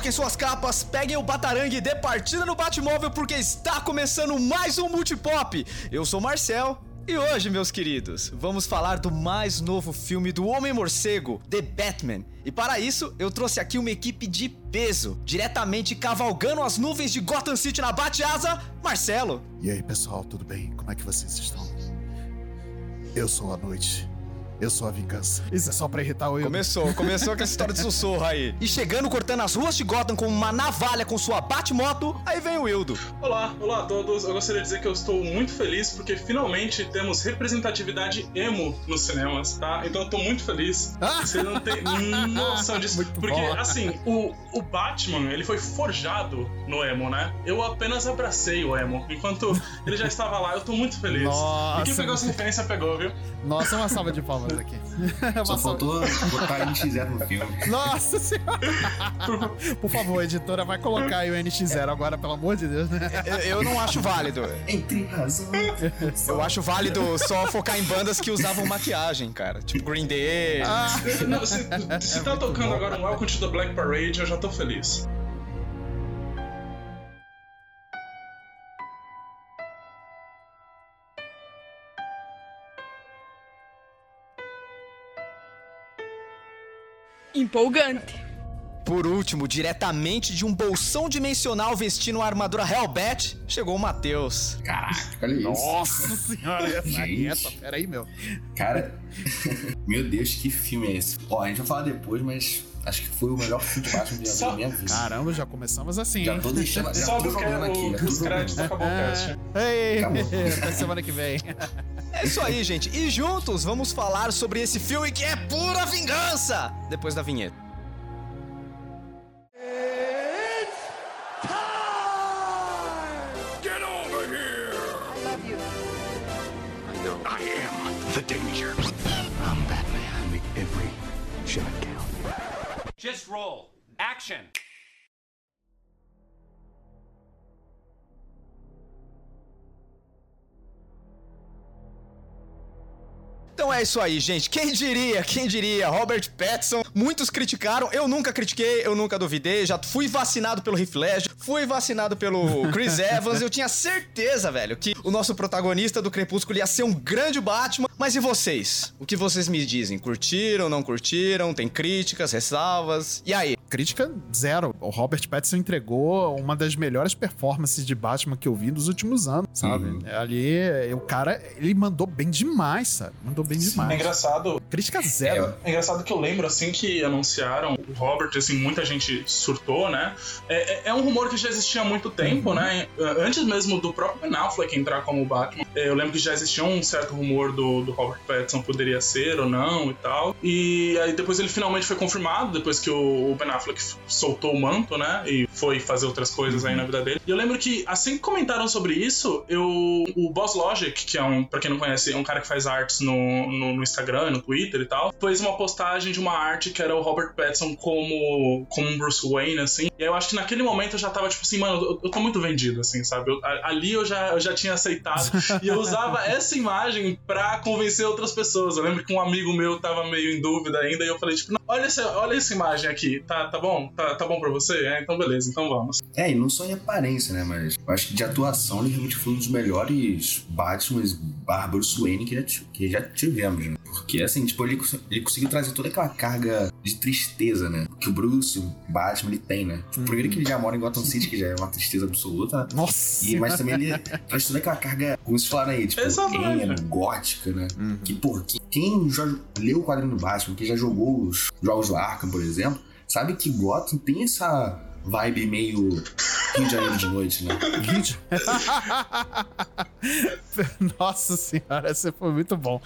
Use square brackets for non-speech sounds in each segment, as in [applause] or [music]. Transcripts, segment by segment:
Coloquem suas capas, peguem o batarangue e dê partida no Batmóvel porque está começando mais um Multipop. Eu sou Marcel e hoje, meus queridos, vamos falar do mais novo filme do Homem-Morcego, The Batman. E para isso, eu trouxe aqui uma equipe de peso, diretamente cavalgando as nuvens de Gotham City na Bate-Asa, Marcelo. E aí, pessoal, tudo bem? Como é que vocês estão? Eu sou a noite. Eu sou a vingança. Isso é só pra irritar o eu. Começou, começou com essa história de sussurro aí. E chegando, cortando as ruas de Gotham com uma navalha com sua bate-moto, aí vem o Wildo. Olá, olá a todos. Eu gostaria de dizer que eu estou muito feliz porque finalmente temos representatividade emo nos cinemas, tá? Então eu tô muito feliz. Ah! Você não tem [laughs] noção disso. Muito porque, bom. assim, o, o Batman, ele foi forjado no emo, né? Eu apenas abracei o emo. Enquanto ele já estava lá, eu tô muito feliz. [laughs] Nossa, e quem pegou essa referência pegou, viu? Nossa, uma salva de palmas aqui. [laughs] Só faltou botar NX0 no filme. Nossa senhora! [laughs] Por favor, editora, vai colocar aí o NX0 agora, pelo amor de Deus, né? Eu, eu não acho válido. Entre razão. Eu acho válido só focar em bandas que usavam maquiagem, cara. Tipo Green Day. Ah, Não, se, se tá muito tocando bom. agora um Welcome to the Black Parade, eu já tô feliz. Empolgante. Por último, diretamente de um bolsão dimensional vestindo uma armadura Hellbat, chegou o Matheus. Caraca, olha isso. nossa senhora, essa Gente. reta, peraí, meu. Cara, meu Deus, que filme é esse? Ó, a gente vai falar depois, mas acho que foi o melhor filme de Batman que eu já vi Só- na minha vida. Caramba, já começamos assim, Já tô deixando, já Só tô jogando aqui. é os créditos jogando. acabou o cast. [laughs] Até semana que vem. É isso aí, gente. E juntos vamos falar sobre esse filme que é pura vingança! Depois da vinheta. Get over here! I love you. I know. I am the danger. I'm Batman. Make every shot count. Just roll. Action. Então é isso aí, gente. Quem diria, quem diria? Robert Pattinson. Muitos criticaram. Eu nunca critiquei, eu nunca duvidei. Já fui vacinado pelo Heath Ledger, fui vacinado pelo Chris [laughs] Evans. Eu tinha certeza, velho, que o nosso protagonista do Crepúsculo ia ser um grande Batman. Mas e vocês? O que vocês me dizem? Curtiram, não curtiram? Tem críticas, ressalvas? E aí? Crítica zero. O Robert Pattinson entregou uma das melhores performances de Batman que eu vi nos últimos anos, sabe? Uhum. Ali, o cara, ele mandou bem demais, sabe? Mandou bem É demais. engraçado Crítica zero. É engraçado que eu lembro, assim, que anunciaram o Robert, assim, muita gente surtou, né? É, é- é um rumor que já existia há muito tempo, né? Antes mesmo do próprio Ben Affleck entrar como Batman, é, eu lembro que já existia um certo rumor do, do Robert Pattinson poderia ser ou não e tal. E aí depois ele finalmente foi confirmado, depois que o, Ben Affleck soltou o manto, né? E foi fazer outras coisas aí na vida dele. E eu lembro que, assim que comentaram sobre isso, eu... O Boss Logic, que é um, pra quem não conhece, é um cara que faz artes no, no, no Instagram, no Twitter e tal, fez uma postagem de uma arte que era o Robert Pattinson como, como Bruce Wayne, assim. E eu acho que naquele momento eu já tava tipo assim, mano, eu, eu tô muito vendido, assim, sabe? Eu- ali eu já, eu já tinha aceitado. [laughs] e eu usava essa imagem pra convencer outras pessoas. Eu lembro que um amigo meu tava meio em dúvida ainda e eu falei, tipo, "Não, olha essa, olha essa imagem aqui, tá, tá bom? Tá, tá bom pra você? É, então beleza, então vamos. É, e não só em aparência, né? Mas eu acho que de atuação ele realmente foi um dos melhores Batman Bruce Wayne que já, que já tivemos, né? Porque, assim, tipo, ele, ele conseguiu trazer toda aquela carga de tristeza, né? Que o Bruce, o Batman, ele tem, né? Tipo, primeiro que ele já mora em Gotham City, que já é uma tristeza absoluta. Nossa. E, mas também ele traz toda aquela carga, como vocês falaram aí, tipo, Exatamente. emo, gótica, né? Uhum. Que, que- quem já leu o quadrinho do Batman, quem já jogou os jogos do Arkham, por exemplo, sabe que Gotham tem essa vibe meio Rio de Janeiro de noite, né? Vídeo. [laughs] Nossa senhora, esse foi muito bom.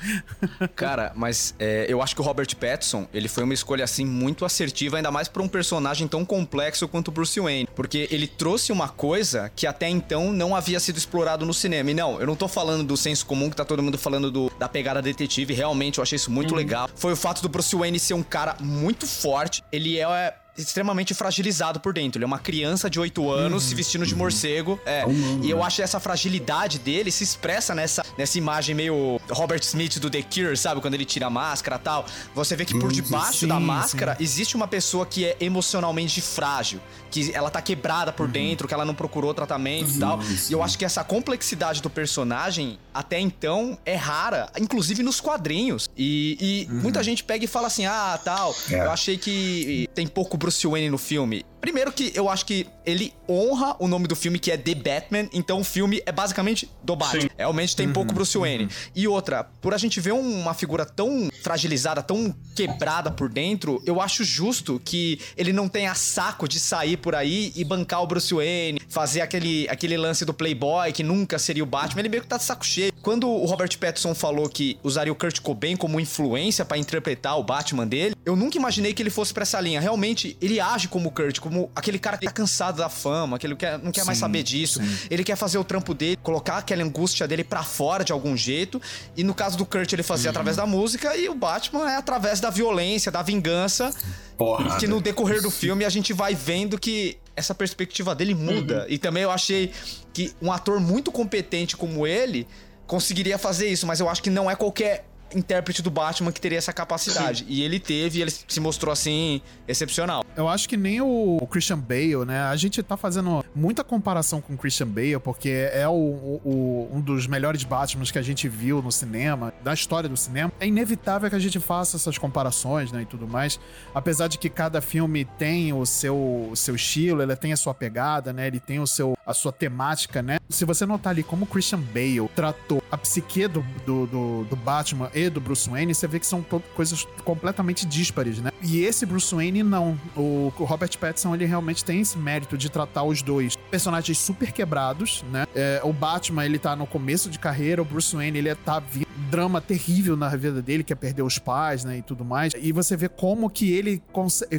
Cara, mas é, eu acho que o Robert Pattinson, ele foi uma escolha, assim, muito assertiva, ainda mais pra um personagem tão complexo quanto o Bruce Wayne. Porque ele trouxe uma coisa que até então não havia sido explorado no cinema. E não, eu não tô falando do senso comum, que tá todo mundo falando do, da pegada detetive. Realmente, eu achei isso muito legal. Foi o fato do Bruce Wayne ser um cara muito forte. Ele é extremamente fragilizado por dentro. Ele é uma criança de 8 anos se vestindo de morcego. É. humano, e eu né? acho que essa fragilidade dele se expressa nessa, nessa imagem meio Robert Smith do The Cure, sabe? Quando ele tira a máscara e tal. Você vê que por debaixo sim, da sim. máscara existe uma pessoa que é emocionalmente frágil. Que ela tá quebrada por dentro, que ela não procurou tratamento e tal. Sim, E eu acho que essa complexidade do personagem, até então, é rara. Inclusive nos quadrinhos. E, e muita gente pega e fala assim, ah, tal... É. Eu achei que tem pouco Bruce Wayne no filme. Primeiro que eu acho que ele honra o nome do filme, que é The Batman, então o filme é basicamente do Batman. Sim. Realmente tem pouco Bruce Wayne. E outra, por a gente ver uma figura tão fragilizada, tão quebrada por dentro, eu acho justo que ele não tenha saco de sair por aí e bancar o Bruce Wayne, fazer aquele, aquele lance do Playboy, que nunca seria o Batman, ele meio que tá de saco cheio. Quando o Robert Pattinson falou que usaria o Kurt Cobain como influência pra interpretar o Batman dele, eu nunca imaginei que ele fosse pra essa linha. Realmente, ele age como o Kurt, como aquele cara que tá cansado da fama, que ele quer, não quer mais Sim, saber disso. sim. Ele quer fazer o trampo dele, colocar aquela angústia dele pra fora de algum jeito. E no caso do Kurt, ele fazia através da música, e o Batman é através da violência, da vingança. Porra. Que no decorrer do filme a gente vai vendo que essa perspectiva dele muda. E também eu achei que um ator muito competente como ele conseguiria fazer isso, mas eu acho que não é qualquer intérprete do Batman que teria essa capacidade. E ele teve, e ele se mostrou assim excepcional. Eu acho que nem o Christian Bale, né? A gente tá fazendo muita comparação com o Christian Bale, porque é o, o- o- um dos melhores Batmans que a gente viu no cinema, da história do cinema. É inevitável que a gente faça essas comparações, né? E tudo mais. Apesar de que cada filme tem o seu, o seu estilo, ele tem a sua pegada, né? Ele tem o seu, a sua temática, né? Se você notar ali como o Christian Bale tratou a psique do, do, do, do Batman e do Bruce Wayne, você vê que são coisas completamente díspares, né? E esse Bruce Wayne, não. O, Robert Pattinson, ele realmente tem esse mérito de tratar os dois personagens super quebrados, né? É, o Batman, ele tá no começo de carreira, o Bruce Wayne, ele tá vi drama terrível na vida dele, que é perder os pais, né, e tudo mais. E você vê como que ele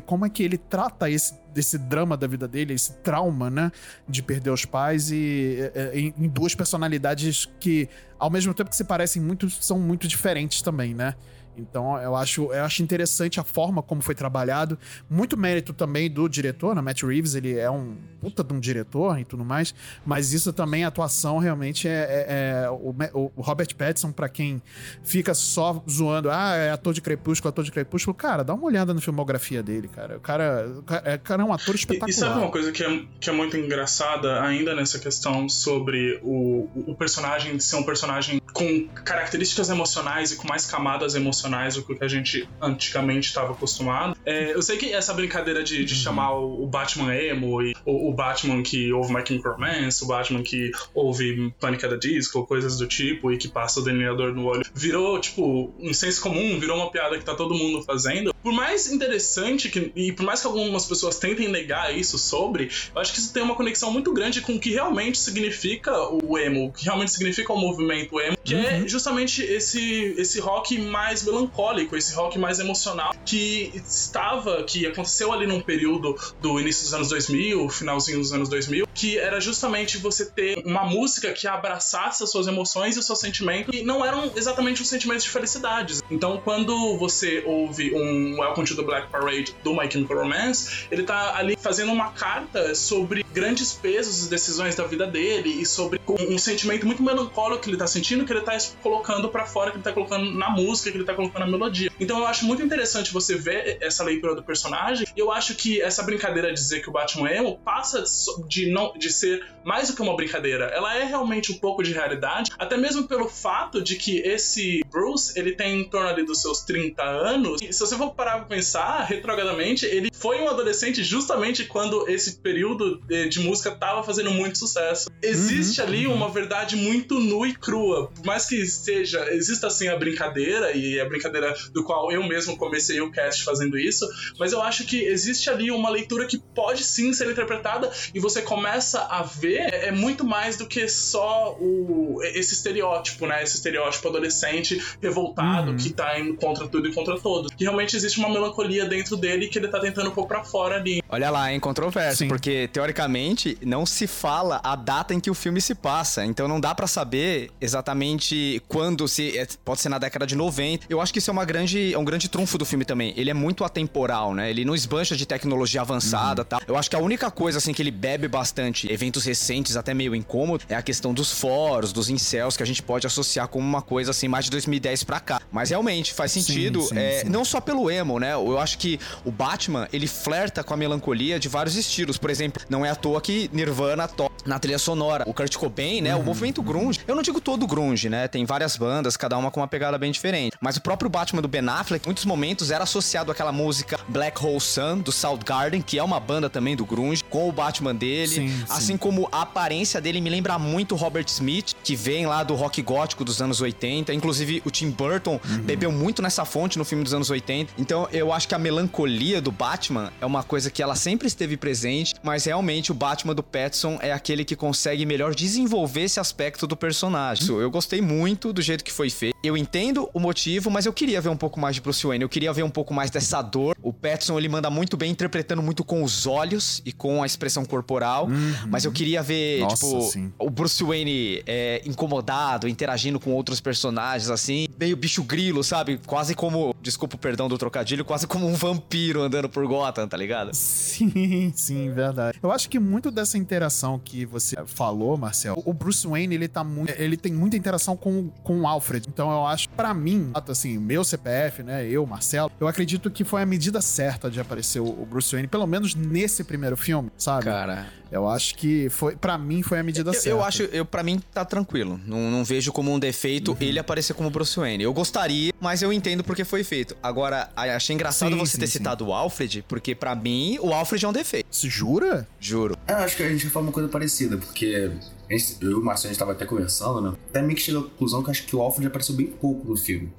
como é que ele trata esse desse drama da vida dele, esse trauma, né, de perder os pais e é, é, em, em duas personalidades que ao mesmo tempo que se parecem muito são muito diferentes também, né? Então eu acho, eu acho interessante a forma como foi trabalhado. Muito mérito também do diretor, né? Matt Reeves, ele é um puta de um diretor e tudo mais. Mas isso também, a atuação realmente é. é- é- o, o Robert Pattinson, pra quem fica só zoando, ah, é ator de Crepúsculo, ator de Crepúsculo, cara, dá uma olhada na filmografia dele, cara. O cara, o cara, é- o cara é um ator E, espetacular. e sabe uma coisa que é, que é muito engraçada ainda nessa questão sobre o, o personagem ser um personagem com características emocionais e com mais camadas emocionais do que a gente antigamente estava acostumado? É, eu sei que essa brincadeira de, Uhum. de chamar o, Batman emo e o, o Batman que ouve My Chemical Romance, o Batman que ouve Panic! at the Disco, coisas do tipo, e que passa o delineador no olho, virou, tipo, um senso comum, virou uma piada que tá todo mundo fazendo. Por mais interessante que, e por mais que algumas pessoas tentem negar isso sobre, eu acho que isso tem uma conexão muito grande com o que realmente significa o emo, o que realmente significa o movimento emo, que é justamente esse, esse rock mais melancólico, esse rock mais emocional, que estava, que aconteceu ali num período do início dos anos 2000, finalzinho dos anos 2000, que era justamente você ter uma música que abraçasse as suas emoções e os seus sentimentos, e não eram exatamente os sentimentos de felicidades. Então, quando você ouve um Welcome to the Black Parade do My Chemical Romance, ele tá ali fazendo uma carta sobre grandes pesos e decisões da vida dele e sobre um, sentimento muito melancólico que ele tá sentindo, que ele tá colocando pra fora, que ele tá colocando na música, que ele tá colocando na melodia. Então eu acho muito interessante você ver essa leitura do personagem, e eu acho que essa brincadeira de dizer que o Batman é emo passa de não de ser mais do que uma brincadeira. Ela é realmente um pouco de realidade, até mesmo pelo fato de que esse Bruce, ele tem em torno ali dos seus 30 anos, e se você for parar pra pensar, retrogradamente, ele foi um adolescente justamente quando esse período de, de música tava fazendo muito sucesso. Existe ali uma verdade muito nua e crua, por mais que seja, exista assim a brincadeira, e a brincadeira do qual eu mesmo comecei o cast fazendo isso, mas eu acho que existe ali uma leitura que pode sim ser interpretada e você começa a ver é, é muito mais do que só o, esse estereótipo, né? Esse estereótipo adolescente revoltado que tá indo contra tudo e contra todos. Que realmente existe uma melancolia dentro dele que ele tá tentando pôr pra fora ali. Olha lá, hein, controverso, Sim. porque teoricamente não se fala a data em que o filme se passa. Então não dá pra saber exatamente quando se é, pode ser na década de 90. Eu acho que isso é uma grande é um grande trunfo do filme também. Ele é muito atemporal, né? Ele não esbancha de tecnologia avançada, Uhum. Tal. Eu acho que a única coisa assim que ele bebe bastante, eventos recentes até meio incômodo, é a questão dos fóruns, dos incels que a gente pode associar como uma coisa assim mais de 2010 pra cá. Mas realmente faz Sim, sentido, sim, é, sim. não só pelo emo, né? Eu acho que o Batman, ele flerta com a melancolia de vários estilos. Por exemplo, não é à toa que Nirvana toca na trilha sonora. O Kurt Cobain, né? O movimento grunge. Eu não digo todo grunge, né? Tem várias bandas, cada uma com uma pegada bem diferente. Mas o próprio Batman do Ben Affleck, em muitos momentos, era associado àquela música Black Hole Sun, do Soundgarden, que é uma banda também do grunge, com o Batman dele. Sim, sim. assim como a aparência dele me lembra muito o Robert Smith, que vem lá do rock gótico dos anos 80. Inclusive, o Tim Burton bebeu muito nessa fonte no filme dos anos 80. Então, eu acho que a melancolia do Batman é uma coisa que ela sempre esteve presente, mas realmente o Batman do Pattinson é aquele que consegue melhor desenvolver esse aspecto do personagem. Isso, Eu gostei muito do jeito que foi feito. Eu entendo o motivo, mas eu queria ver um pouco mais de Bruce Wayne. Eu queria ver um pouco mais dessa dor. O Pattinson, ele manda muito bem, interpretando muito com os olhos e com a expressão corporal. Mas eu queria ver, Nossa, tipo, sim. o Bruce Wayne é, incomodado, interagindo com outros personagens, assim. Meio bicho grilo, sabe? Quase como, desculpa o perdão do trocadilho, quase como um vampiro andando por Gotham, tá ligado? Sim, [laughs] sim, verdade. Eu acho que muito dessa interação que você falou, Marcel, o Bruce Wayne, ele tá muito, ele tem muita interação com, com o Alfred. Então eu acho, pra mim, assim, meu CPF, né, eu, Marcelo, eu acredito que foi a medida certa de aparecer o o Bruce Wayne, pelo menos nesse primeiro filme, sabe? Cara, Eu acho que foi, para mim foi a medida eu, certa. eu acho, eu para mim tá tranquilo. Não, não vejo como um defeito Uhum. ele aparecer como Bruce Wayne. Eu gostaria, mas eu entendo porque foi feito. Agora, achei engraçado Sim, você sim, ter sim. citado o Alfred, porque pra mim o Alfred é um defeito. Se jura? Juro. Eu acho que a gente vai falar uma coisa parecida, porque gente- eu e o Marcelo a gente tava até conversando, né? Até meio que chegou à conclusão que eu acho que o Alfred apareceu bem pouco no filme.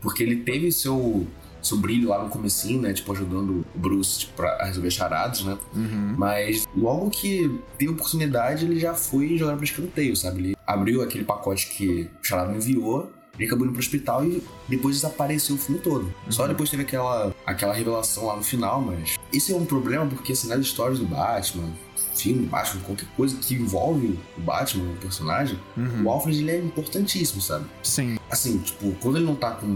Porque ele teve seu, seu brilho lá no comecinho, né? Tipo, ajudando o Bruce tipo, pra- a resolver charadas, né? Mas logo que teve oportunidade, ele já foi jogando pra escanteio, sabe? Ele abriu aquele pacote que o charado enviou, ele acabou indo pro hospital e depois desapareceu o filme todo. Só depois teve aquela, aquela revelação lá no final, mas... Esse é um problema porque, assim, nas histórias do Batman, filme Batman, qualquer coisa que envolve o Batman, o personagem, o Alfred, ele é importantíssimo, sabe? Sim. Assim, tipo, quando ele não tá com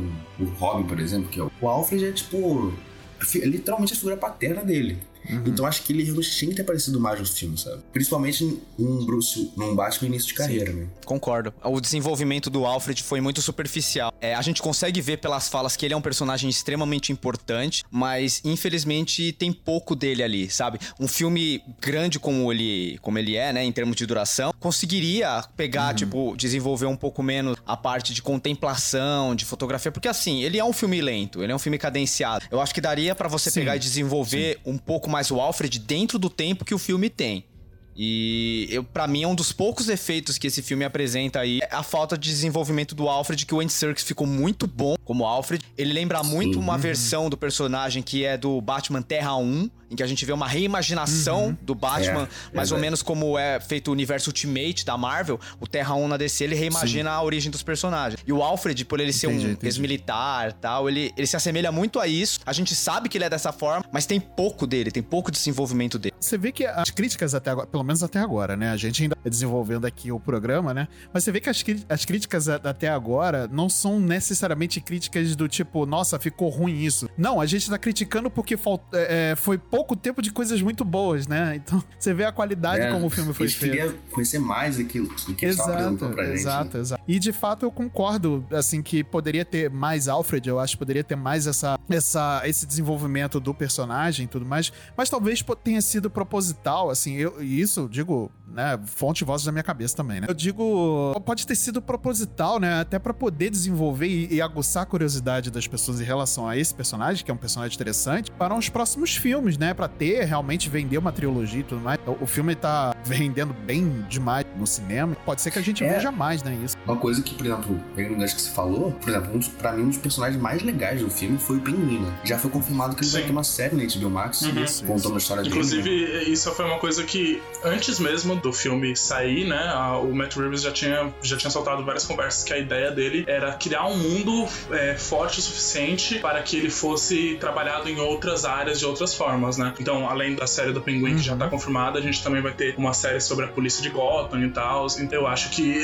o Robin, por exemplo, que é o, o Alfred é tipo. fi- é literalmente a figura paterna dele. Então acho que ele realmente tinha que ter aparecido mais no filme, sabe? Principalmente num Bruce, num Batman início de carreira, né? Concordo. O desenvolvimento do Alfred foi muito superficial. É, a gente consegue ver pelas falas que ele é um personagem extremamente importante, mas infelizmente tem pouco dele ali, sabe? Um filme grande como ele, como ele é, né, em termos de duração, conseguiria pegar, tipo, desenvolver um pouco menos a parte de contemplação, de fotografia, porque assim, ele é um filme lento, ele é um filme cadenciado. Eu acho que daria pra você Sim, pegar e desenvolver um pouco mais o Alfred dentro do tempo que o filme tem. E eu, para mim é um dos poucos efeitos que esse filme apresenta aí, é a falta de desenvolvimento do Alfred, que o Andy Serkis ficou muito bom como Alfred. Ele lembra muito uma versão do personagem que é do Batman Terra 1, em que a gente vê uma reimaginação do Batman, É, mais ou verdade. menos como é feito o universo Ultimate da Marvel. O Terra 1 na DC, ele reimagina a origem dos personagens. E o Alfred, por ele ser Entendi, um ex-militar tal, ele, ele se assemelha muito a isso. A gente sabe que ele é dessa forma, mas tem pouco dele, tem pouco desenvolvimento dele. Você vê que as críticas até agora, pelo menos até agora, né? A gente ainda tá desenvolvendo aqui o programa, né? Mas você vê que as, as críticas até agora não são necessariamente críticas do tipo, nossa, ficou ruim isso. Não, a gente tá criticando porque falt- é, é, foi pouco tempo de coisas muito boas, né? [laughs] Então você vê a qualidade É, como o filme foi feito. queriam conhecer mais aquilo do que Exato, pra gente. né? exato, exato. E de fato eu concordo, assim, que poderia ter mais Alfred, eu acho que poderia ter mais essa, essa, esse desenvolvimento do personagem e tudo mais, mas talvez tenha sido proposital, assim, eu, e isso eu digo, né, fonte e voz da minha cabeça também, né? Eu digo, pode ter sido proposital, né, até pra poder desenvolver e, e aguçar a curiosidade das pessoas em relação a esse personagem, que é um personagem interessante, para os próximos filmes, né, Pra ter, realmente vender uma trilogia e tudo mais. O, o filme tá vendendo bem demais no cinema, pode ser que a gente É. veja mais, né, isso. Uma coisa que, por exemplo, pegando o gancho que você falou, por exemplo, um dos, pra mim, um dos personagens mais legais do filme foi o Pinguim, né? Já foi confirmado que ele vai Sim. ter uma série na HBO Max, Uhum. contando a história dele. né? Inclusive, isso foi uma coisa que, antes mesmo do filme sair, né, a- o Matt Reeves já tinha, já tinha soltado várias conversas que a ideia dele era criar um mundo é, forte o suficiente para que ele fosse trabalhado em outras áreas de outras formas, né? Então, além da série do Pinguim que já tá confirmada, a gente também vai ter uma série sobre a polícia de Gotham e tal. Então, eu acho que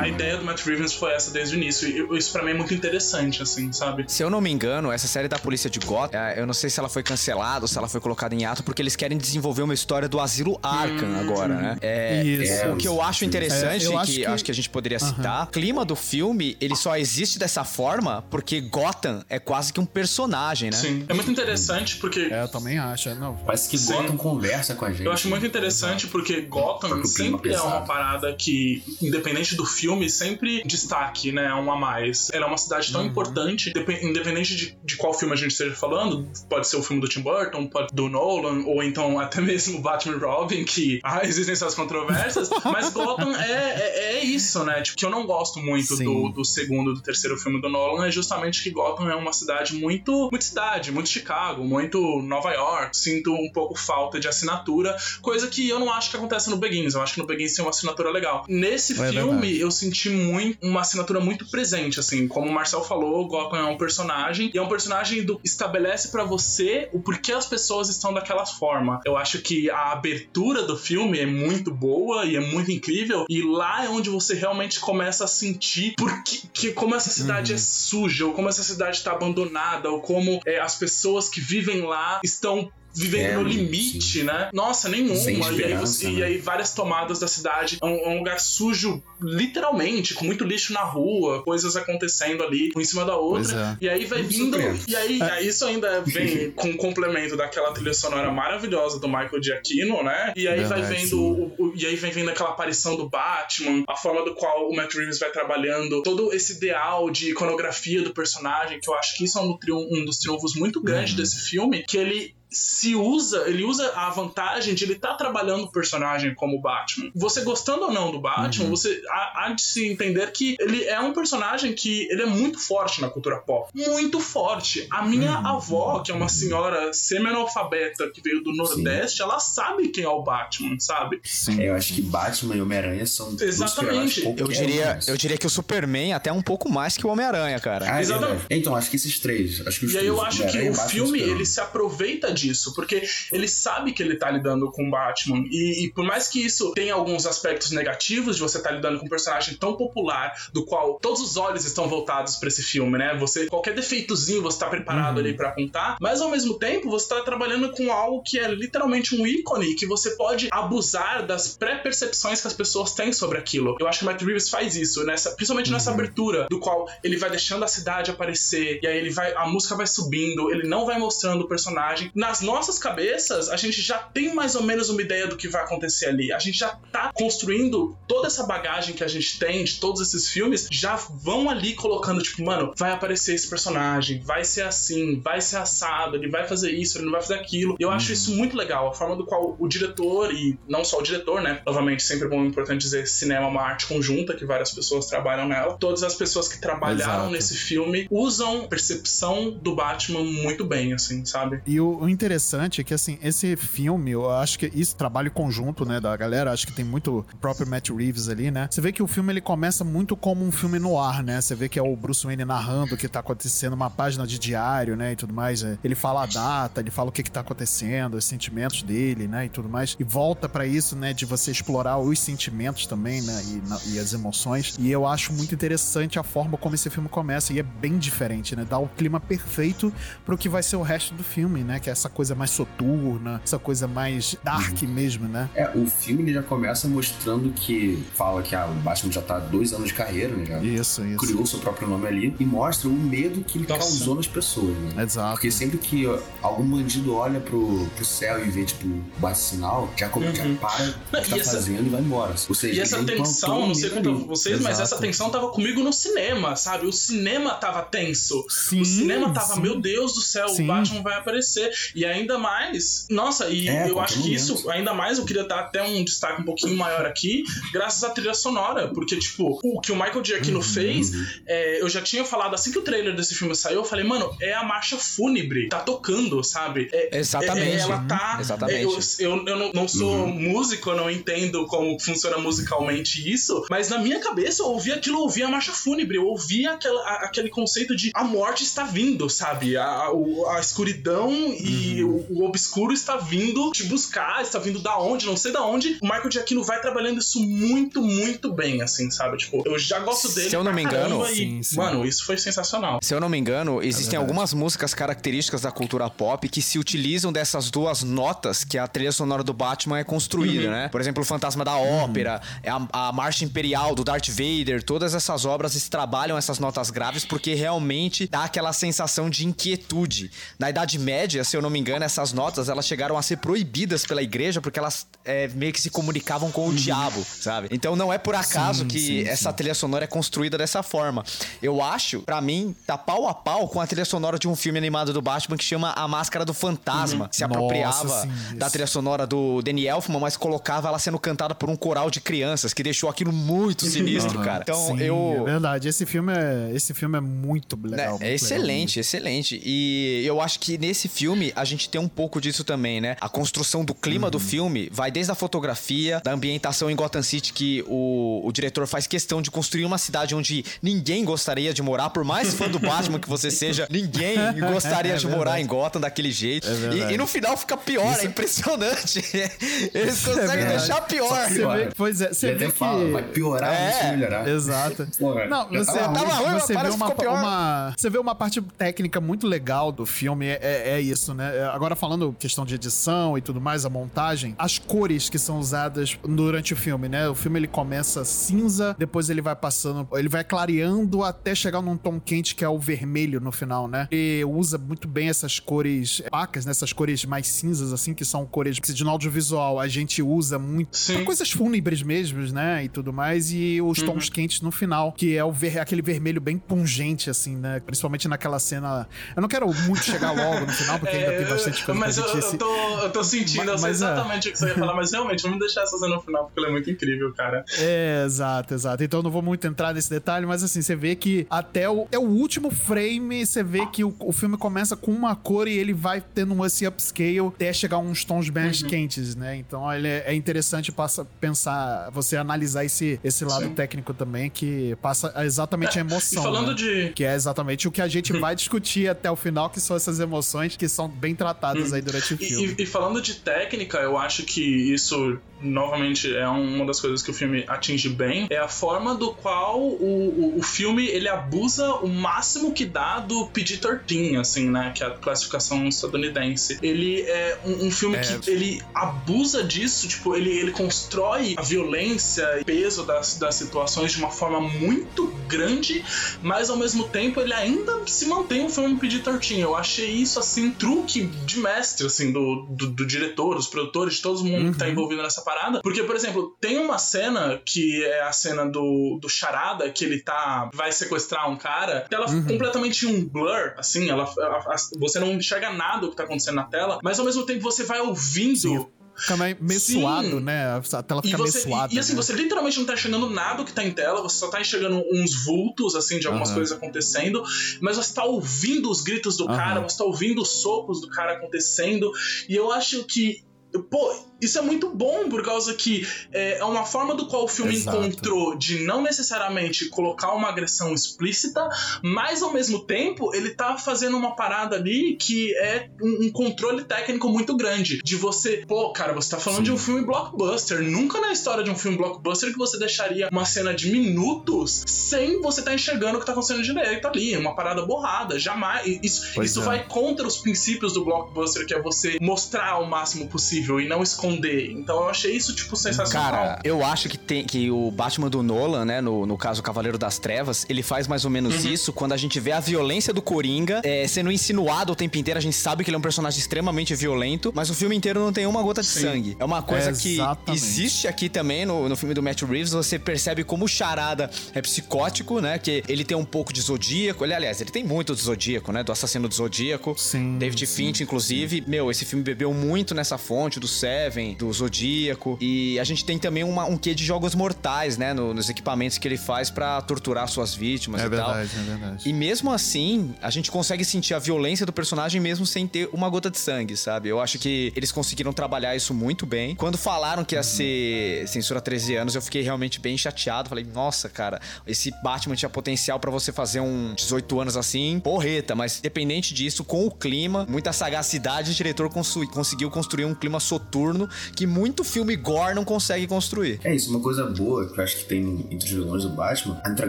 a ideia do Matt Reeves foi essa desde o início. E isso pra mim é muito interessante, assim, sabe? Se eu não me engano, essa série da polícia de Gotham, é, eu não sei se ela foi cancelada ou se ela foi colocada em ato, porque eles querem desenvolver uma história do asilo Arkham agora, né? É, Isso. É, o que eu acho interessante, É, eu que, acho acho que- que... a gente poderia citar, o clima do filme, ele só existe dessa forma porque Gotham é quase que um personagem, né? Sim. É muito interessante porque É, eu também acho. é, Não, Parece que Sim. Gotham conversa com a gente. Eu acho muito interessante porque Gotham sempre é uma parada que, independente do filme, sempre destaque, né? Um a mais. Ela é uma cidade tão importante, depe- independente de, de qual filme a gente esteja falando, pode ser o filme do Tim Burton, pode do Nolan, ou então até mesmo Batman Robin, que ah, existem suas controvérsias, [laughs] mas Gotham é, é, é isso, né? Tipo, que eu não gosto muito do, do segundo, do terceiro filme do Nolan, é justamente que Gotham é uma cidade muito, muito cidade, muito Chicago, muito Nova York. Sinto um pouco falta de assinatura, coisa que eu não acho que acontece no Begins. Eu acho que no Begins tem uma assinatura legal. Nesse É filme, verdade. eu senti muito uma assinatura muito presente, assim, como o Marcel falou, Gotham é um personagem e é um personagem do estabelece pra você o porquê as pessoas estão daquela forma. Eu acho que a abertura do filme é muito boa e é muito incrível e lá é onde você realmente começa a sentir porque que como essa cidade Uhum. é suja, ou como essa cidade está abandonada, ou como é, as pessoas que vivem lá estão vivendo É, no sim. limite, né? Nossa, nenhuma. Sem e, aí você- e né? aí várias tomadas da cidade. É um, é um lugar sujo, literalmente, com muito lixo na rua, coisas acontecendo ali, um em cima da outra. É. E aí vai me vindo. E aí, aí isso ainda vem [laughs] com o complemento daquela trilha sonora maravilhosa do Michael Giacchino, né? E aí vai Verdade, vendo. o- o- e aí vem vendo aquela aparição do Batman, a forma do qual o Matt Reeves vai trabalhando, todo esse ideal de iconografia do personagem, que eu acho que isso é um, um dos triunfos muito grandes Uhum. desse filme, que ele se usa, ele usa a vantagem de ele estar trabalhando o personagem como Batman. Você gostando ou não do Batman, você há, há de se entender que ele é um personagem que ele é muito forte na cultura pop. Muito forte. A minha avó, que é uma senhora semi-analfabeta que veio do Nordeste, ela sabe quem é o Batman, sabe? sim. É, eu acho que Batman e Homem-Aranha são Exatamente. Eu diria, eu diria que o Superman até um pouco mais que o Homem-Aranha, cara. Ah, é Exatamente. verdade. Então, acho que esses três. Acho que os E aí três, eu acho que o filme ele se aproveita disso, porque ele sabe que ele tá lidando com o Batman. E, e por mais que isso tenha alguns aspectos negativos de você estar lidando com um personagem tão popular, do qual todos os olhos estão voltados pra esse filme, né? Você, qualquer defeitozinho você tá preparado ali pra apontar, mas ao mesmo tempo você tá trabalhando com algo que é literalmente um ícone, que você pode abusar das pré-percepções que as pessoas têm sobre aquilo. Eu acho que o Matt Reeves faz isso, nessa, principalmente nessa abertura, do qual ele vai deixando a cidade aparecer, e aí ele vai, a música vai subindo, ele não vai mostrando o personagem. Nas nossas cabeças, a gente já tem mais ou menos uma ideia do que vai acontecer ali. A gente já tá construindo toda essa bagagem que a gente tem de todos esses filmes, já vão ali colocando, tipo, mano, vai aparecer esse personagem, vai ser assim, vai ser assado, ele vai fazer isso, ele não vai fazer aquilo. Eu acho isso muito legal, a forma do qual o diretor, e não só o diretor, né? Novamente, sempre é bom importante dizer, cinema é uma arte conjunta, que várias pessoas trabalham nela. Todas as pessoas que trabalharam Exato. nesse filme usam a percepção do Batman muito bem, assim, sabe? E o, o interessante é que, assim, esse filme, eu acho que isso, trabalho conjunto, né, da galera, acho que tem muito o próprio Matt Reeves ali, né? Você vê que o filme, ele começa muito como um filme no ar, né? Você vê que é o Bruce Wayne narrando o que tá acontecendo, uma página de diário, né, e tudo mais. é. Ele fala a data, ele fala o que que tá acontecendo, os sentimentos dele, né, e tudo mais. E volta pra isso, né, de você explorar os sentimentos também, né, e, na- e as emoções. E eu acho muito interessante a forma como esse filme começa, e é bem diferente, né? Dá o clima perfeito pro que vai ser o resto do filme, né? Que é essa coisa mais soturna, essa coisa mais dark mesmo, né? É, o filme ele já começa mostrando que fala que ah, o Batman já tá há dois anos de carreira, né? Já Isso, isso. criou seu próprio nome ali e mostra o medo que ele Nossa. causou nas pessoas, né? Exato. Porque sempre que ó, algum bandido olha pro, pro céu e vê, tipo, bate sinal, já, come- já para [laughs] o que tá essa- fazendo e vai embora. Ou seja, E essa tensão, não sei quanto ali. vocês, mas Exato. essa tensão tava comigo no cinema, sabe? O cinema tava tenso. Sim, o cinema tava, sim. meu Deus do céu, Sim. o Batman vai aparecer. E ainda mais, nossa, e É, eu acho que momento. isso, ainda mais, eu queria dar até um destaque um pouquinho maior aqui, graças à trilha sonora, porque, tipo, o que o Michael Giacchino fez, é, eu já tinha falado, assim que o trailer desse filme saiu, eu falei, mano, é a marcha fúnebre, tá tocando, sabe? É- Exatamente. é- ela tá. Exatamente. Eu, eu, eu não, não sou músico, eu não entendo como funciona musicalmente isso, mas na minha cabeça eu ouvi aquilo, eu ouvi a marcha fúnebre, eu ouvi aquela, a- aquele conceito de a morte está vindo, sabe? A, a, a escuridão e o, o obscuro está vindo te buscar, está vindo da onde, não sei da onde. O Michael Giacchino vai trabalhando isso muito, muito bem, assim, sabe? Tipo, eu já gosto dele. Se eu não me engano- e, Sim, sim. Mano, isso foi sensacional. Se eu não me engano, existem É algumas músicas características da cultura pop que se utilizam dessas duas notas que a trilha sonora do Batman é construída, né? Por exemplo, o Fantasma da Ópera, é a, a Marcha Imperial do Darth Vader, todas essas obras trabalham essas notas graves porque realmente dá aquela sensação de inquietude. Na Idade Média, se eu não me engano, essas notas elas chegaram a ser proibidas pela igreja porque elas é, meio que se comunicavam com o diabo, sabe? Então não é por acaso Sim, que sim, essa trilha sonora é construída dessa forma. Eu acho, pra mim, tá pau a pau com a trilha sonora de um filme animado do Batman que chama A Máscara do Fantasma. Se apropriava Nossa, sim, da trilha sonora do Danny Elfman, mas colocava ela sendo cantada por um coral de crianças, que deixou aquilo muito sinistro, cara. Então Sim, é eu. verdade. Esse filme é, esse filme é muito né, legal. muito é legal excelente, excelente. E eu acho que nesse filme a gente tem um pouco disso também, né? A construção do clima Uhum. do filme vai desde a fotografia, da ambientação em Gotham City, que o, o diretor faz questão de construir uma cidade onde ninguém gostaria de morar, por mais fã do Batman que você seja, ninguém [laughs] gostaria É de morar em Gotham daquele jeito. verdade. e, e no final fica pior, é impressionante. [laughs] Eles conseguem verdade. deixar pior. Você vê, pois é, você vê que. fala, vai piorar É, antes de melhorar. Exato. [laughs] Porra, Não, você, tava ruim. Tava ruim, mas você vê uma, ficou pior. uma- Você vê uma parte técnica muito legal do filme, é, é- é isso, né? É, Agora, falando questão de edição e tudo mais, a montagem, as cores que são usadas durante o filme, né? O filme ele começa cinza, depois ele vai passando, ele vai clareando até chegar num tom quente que é o vermelho no final, né? E usa muito bem essas cores pacas, né? Essas cores mais cinzas, assim, que são cores que no audiovisual a gente usa muito Sim. pra coisas fúnebres mesmo, né? E tudo mais. E os Uhum. tons quentes no final, que é o ver, aquele vermelho bem pungente, assim, né? Principalmente naquela cena. Eu não quero muito chegar logo no final, porque ainda tem bastante coisa É, mas pra eu, gente eu, tô, eu tô sentindo, eu sei Mas, é. exatamente o que você ia falar, mas realmente, vamos deixar essa cena no final, porque ela é muito incrível, cara. É, exato, exato. Então eu não vou muito entrar nesse detalhe, mas assim, você vê que até o, é o último frame, você vê que o, o filme começa com uma cor e ele vai tendo um esse upscale até chegar a uns tons mais Uhum. quentes, né? Então ele é, é interessante passa, pensar, você analisar esse, esse lado Sim. técnico também, que passa exatamente a [laughs] E emoção. falando né? de. Que é exatamente o que a gente [laughs] vai discutir até o final, que são essas emoções que são bem tratadas aí durante o E, filme. e- e falando de técnica, eu acho que isso, novamente, é uma das coisas que o filme atinge bem. É a forma do qual o, o, o filme ele abusa o máximo que dá do PG-13, assim, né? Que é a classificação estadunidense. Ele é um, um filme É. que ele abusa disso, tipo, ele, ele constrói a violência e peso das, das situações de uma forma muito grande, mas ao mesmo tempo ele ainda se mantém um filme PG-13. Eu achei isso, assim, truque de mestre, assim, do, do, do diretor, dos produtores, de todo mundo que tá Uhum. envolvido nessa parada. Porque, por exemplo, tem uma cena que é a cena do, do Charada, que ele tá. vai sequestrar um cara, que ela Uhum. completamente um blur, assim, ela, a- a- você não enxerga nada do que tá acontecendo na tela, mas ao mesmo tempo você vai ouvindo. Sim. Fica meio, meio Sim. suado, né? A tela E, fica você, suada. e, e assim, né? você literalmente não tá enxergando nada do que tá em tela, você só tá enxergando uns vultos, assim, de algumas Aham. coisas acontecendo, mas você tá ouvindo os gritos do Aham. cara, você tá ouvindo os socos do cara acontecendo, e eu acho que. Pô, isso é muito bom, por causa que é é uma forma do qual o filme Exato. encontrou de não necessariamente colocar uma agressão explícita, mas ao mesmo tempo ele tá fazendo uma parada ali que é um, um controle técnico muito grande. De você, pô, cara, você tá falando de um filme blockbuster. Nunca na história de um filme blockbuster que você deixaria uma cena de minutos sem você tá enxergando o que tá acontecendo direito ali. Uma parada borrada. Jamais. Isso, Pois isso é. vai contra os princípios do blockbuster, que é você mostrar o máximo possível e não esconder Então eu achei isso, tipo, sensacional. Cara, eu acho que tem que o Batman do Nolan, né, no, no caso o Cavaleiro das Trevas, ele faz mais ou menos isso quando a gente vê a violência do Coringa é, sendo insinuado o tempo inteiro. A gente sabe que ele é um personagem extremamente violento, mas o filme inteiro não tem uma gota de Sim. sangue. É uma coisa que Exatamente. existe aqui também no, no filme do Matt Reeves. Você percebe como o Charada é psicótico, né? Que ele tem um pouco de zodíaco. Ele, aliás, ele tem muito de zodíaco, né? Do assassino do zodíaco. Sim, David sim, Finch, inclusive. Meu, esse filme bebeu muito nessa fonte do Seven, do Zodíaco. E a gente tem também uma- um quê de jogos mortais, né? no- nos equipamentos que ele faz pra torturar suas vítimas É e tal. verdade, é verdade. E mesmo assim, a gente consegue sentir a violência do personagem mesmo sem ter uma gota de sangue, sabe? Eu acho que eles conseguiram trabalhar isso muito bem. Quando falaram que ia ser censura 13 anos, eu fiquei realmente bem chateado. Falei, nossa, cara, esse Batman tinha potencial pra você fazer um 18 anos assim, porreta. Mas independente disso, com o clima, muita sagacidade, o diretor conseguiu construir um clima soturno que muito filme gore não consegue construir. É isso, uma coisa boa que eu acho que tem entre os vilões do Batman, entre a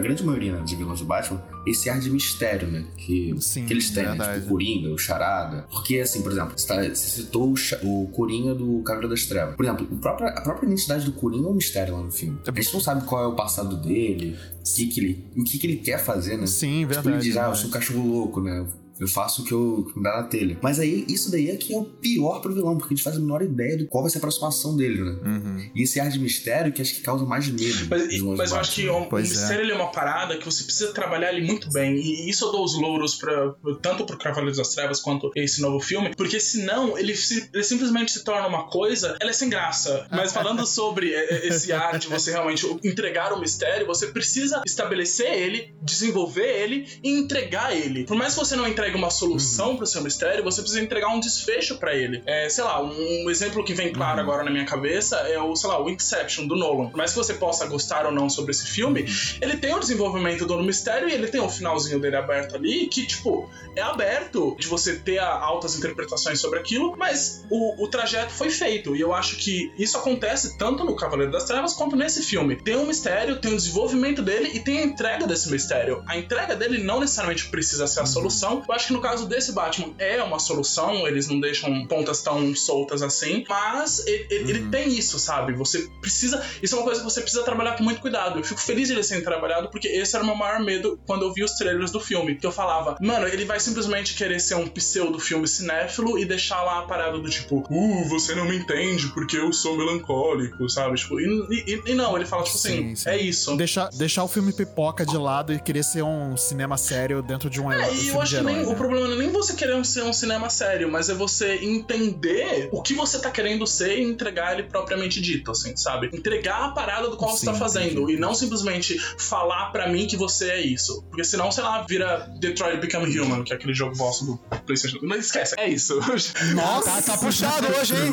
grande maioria né, dos vilões do Batman, esse ar de mistério, né? Que, Sim, que eles têm, né? Tipo o Coringa, o Charada. Porque, assim, por exemplo, você, tá- você citou o, o Coringa do Cavaleiro das Trevas. Por exemplo, o próprio- a própria identidade do Coringa é um mistério lá no filme. A gente não sabe qual é o passado dele, o que, que, ele, o que, que ele quer fazer, né? Sim, Tipo, verdade. ele diz, ah, eu sou um cachorro louco, né? Eu faço o que eu que me dá na telha. Mas aí, isso daí é que é o pior pro vilão, porque a gente faz a menor ideia de qual vai ser a aproximação dele, né? Uhum. E esse ar de mistério que acho que causa mais medo. Mas, do eu acho que Batman. o, é. mistério ele é uma parada que você precisa trabalhar ele muito bem. E isso eu dou os louros pra, tanto pro Cavaleiros das Trevas quanto esse novo filme. Porque senão ele, se- ele simplesmente se torna uma coisa, ela é sem graça. Mas falando [laughs] sobre é, é, esse ar de você realmente entregar o mistério, você precisa estabelecer ele, desenvolver ele e entregar ele. Por mais que você não entregue uma solução pro seu mistério, você precisa entregar um desfecho pra ele. É, sei lá, um exemplo que vem claro agora na minha cabeça é o, sei lá, o Inception do Nolan. Por mais que você possa gostar ou não sobre esse filme, ele tem o desenvolvimento do mistério e ele tem o finalzinho dele aberto ali, que, tipo, é aberto de você ter altas interpretações sobre aquilo, mas o, o trajeto foi feito. E eu acho que isso acontece tanto no Cavaleiro das Trevas quanto nesse filme. Tem um mistério, tem o desenvolvimento dele e tem a entrega desse mistério. A entrega dele não necessariamente precisa ser a solução. Eu acho que no caso desse Batman é uma solução, eles não deixam pontas tão soltas assim, mas ele, ele- ele tem isso, sabe? Você precisa. Isso é uma coisa que você precisa trabalhar com muito cuidado. Eu fico feliz de ele sendo trabalhado, porque esse era o meu maior medo quando eu vi os trailers do filme. Que eu falava, mano, ele vai simplesmente querer ser um pseudo filme cinéfilo e deixar lá a parada do tipo, uh, você não me entende porque eu sou melancólico, sabe? Tipo, e, e- e não, ele fala, tipo Sim, assim, sim. é isso. Deixar, deixar o filme pipoca de lado e querer ser um cinema sério dentro de um É, e eu acho que nem, o problema não é nem você querer ser um cinema sério, mas é você entender o que você tá querendo ser e entregar ele propriamente dito, assim, sabe? Entregar a parada do qual você Sim, tá fazendo entendi. e não simplesmente falar pra mim que você é isso. Porque senão, sei lá, vira Detroit Become Human, que é aquele jogo bosta do PlayStation. Não esquece, é isso. [laughs] Nossa, Tá, tá puxado hoje, hein?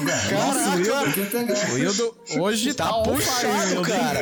O Wildo hoje tá, Tá puxado, cara.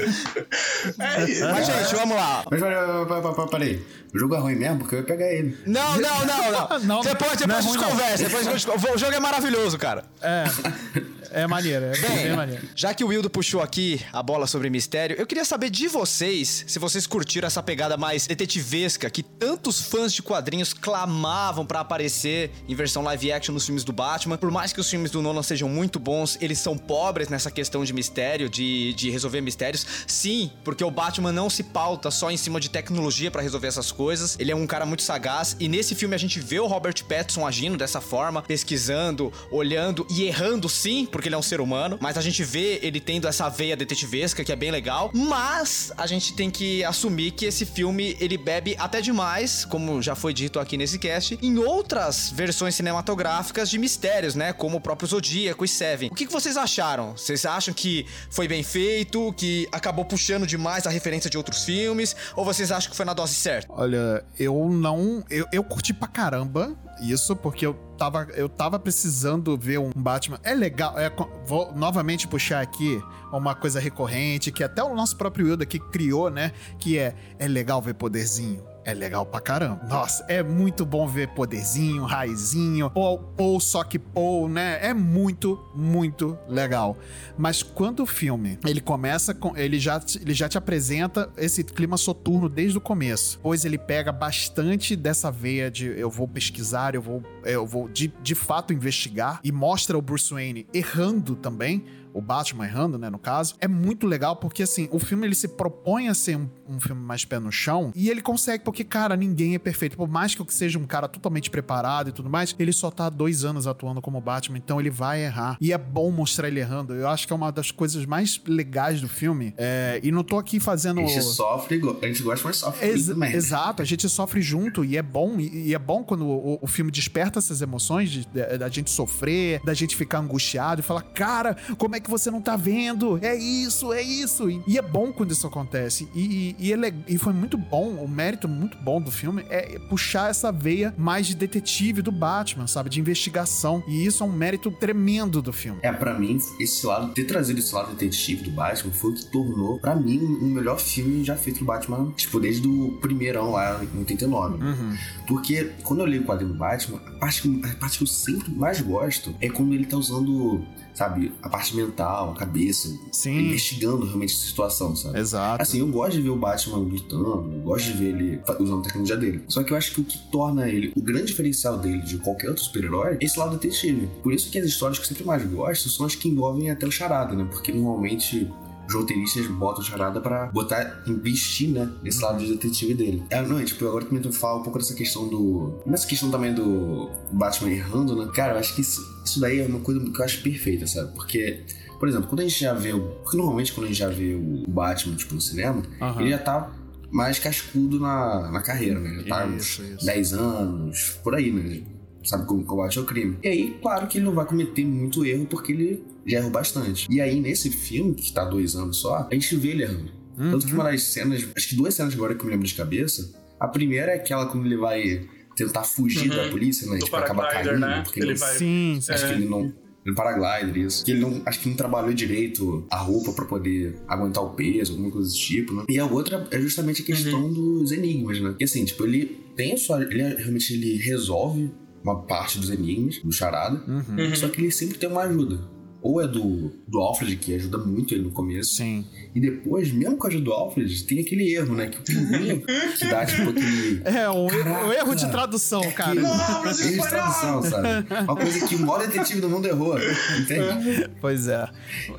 é isso. Mas, gente, vamos lá. Mas peraí. O jogo é ruim mesmo, porque eu ia pegar ele. Não, não, não, não. Não, [laughs] depois depois a gente conversa. Depois a gente conversa. O jogo é maravilhoso, cara. É, [laughs] é maneiro, é bem, bem maneiro. Já que o Wildo puxou aqui a bola sobre mistério, eu queria saber de vocês se vocês curtiram essa pegada mais detetivesca que tantos fãs de quadrinhos clamavam pra aparecer em versão live action nos filmes do Batman. Por mais que os filmes do Nolan sejam muito bons, eles são pobres nessa questão de mistério, de, de resolver mistérios. Sim, porque o Batman não se pauta só em cima de tecnologia pra resolver essas coisas. Ele é um cara muito sagaz e nesse filme a gente vê o Robert Pattinson agindo dessa forma, pesquisando, olhando e errando sim, porque ele é um ser humano, mas a gente vê ele tendo essa veia detetivesca que é bem legal, mas a gente tem que assumir que esse filme ele bebe até demais, como já foi dito aqui nesse cast, em outras versões cinematográficas de mistérios, né, como o próprio Zodíaco e Seven. O que, que vocês acharam? Vocês acham que foi bem feito, que acabou puxando demais a referência de outros filmes, ou vocês acham que foi na dose certa? Olha, eu não. Eu, eu curti pra caramba isso, porque eu tava, eu tava precisando ver um Batman. É legal. É, vou novamente puxar aqui uma coisa recorrente que até o nosso próprio Wilda aqui criou, né? Que é: é legal ver poderzinho. É legal pra caramba. Nossa, é muito bom ver poderzinho, raizinho, Paul, Paul só que Paul, né? É muito, muito legal. Mas quando o filme, ele começa com... Ele já, ele já te apresenta esse clima soturno desde o começo. Pois ele pega bastante dessa veia de eu vou pesquisar, eu vou, eu vou de, de fato investigar e mostra o Bruce Wayne errando também o Batman errando, né, no caso, é muito legal porque, assim, o filme ele se propõe a ser um, um, filme mais pé no chão e ele consegue, porque, cara, ninguém é perfeito. Por mais que eu seja um cara totalmente preparado e tudo mais, ele só tá há dois anos atuando como Batman, então ele vai errar. E é bom mostrar ele errando. Eu acho que é uma das coisas mais legais do filme. É, e não tô aqui fazendo. A gente sofre, a gente gosta, mas sofre Ex também. Exato, a gente sofre junto e é bom. E, e é bom quando o, o, filme desperta essas emoções da gente sofrer, da gente ficar angustiado e falar, cara, como é que você não tá vendo? É isso, é isso. E, e é bom quando isso acontece. E, e, ele, é, e foi muito bom, o mérito muito bom do filme é puxar essa veia mais de detetive do Batman, sabe? De investigação. E isso é um mérito tremendo do filme. É, para mim, esse lado, ter trazido esse lado detetive do Batman foi o que tornou, para mim, o melhor filme já feito do Batman, tipo, desde o primeirão lá em 89. Uhum. Porque quando eu leio o quadrinho do Batman, a parte, a parte que eu sempre mais gosto é quando ele tá usando sabe, a parte mental, a cabeça, Sim. investigando realmente essa situação, sabe? Exato. Assim, eu gosto de ver o Batman lutando, eu gosto de ver ele usando a tecnologia dele. Só que eu acho que o que torna ele, o grande diferencial dele de qualquer outro super-herói, é esse lado detetive. Por isso que as histórias que eu sempre mais gosto são as que envolvem até o charada, né? Porque normalmente os roteiristas botam charada pra botar, investir, né, nesse lado de detetive dele. É, não, é, tipo, agora também tu fala um pouco dessa questão do. Nessa questão também do Batman errando, né? Cara, eu acho que isso, isso daí é uma coisa que eu acho perfeita, sabe? Porque. Por exemplo, quando a gente já vê o. Porque normalmente quando a gente já vê o Batman, tipo, no cinema, Aham. ele já tá mais cascudo na, na carreira, né? Já tá Isso, uns isso. 10 anos, por aí, né? Sabe como combate ao crime. E aí, claro que ele não vai cometer muito erro, porque ele já errou bastante. E aí, nesse filme, que tá dois anos só, a gente vê ele errando. Tanto que uma das cenas, acho que duas cenas agora que eu me lembro de cabeça. A primeira é aquela quando ele vai tentar fugir Uhum. da polícia, né? Do tipo, acaba paraglider, caindo, né? porque Ele ele vai- Sim, sim. Acho É. que ele não. No paraglider, isso. Que ele não. Acho que não trabalhou direito a roupa pra poder aguentar o peso, alguma coisa desse tipo, né? E a outra é justamente a questão Uhum. dos enigmas, né? Que assim, tipo, ele tem a sua. Ele é- realmente ele resolve uma parte dos enigmas, do charada. Uhum. Uhum. Só que ele sempre tem uma ajuda. Ou é do, do Alfred, que ajuda muito ele no começo. Sim. E depois, mesmo com a ajuda do Alfred, tem aquele erro, né? Que o pinguim [laughs] que dá, tipo, aquele. É, um, Caraca. um erro de tradução, cara. Não, mas erro de tradução, sabe? Uma coisa que o maior detetive do mundo errou. Entende? Pois é.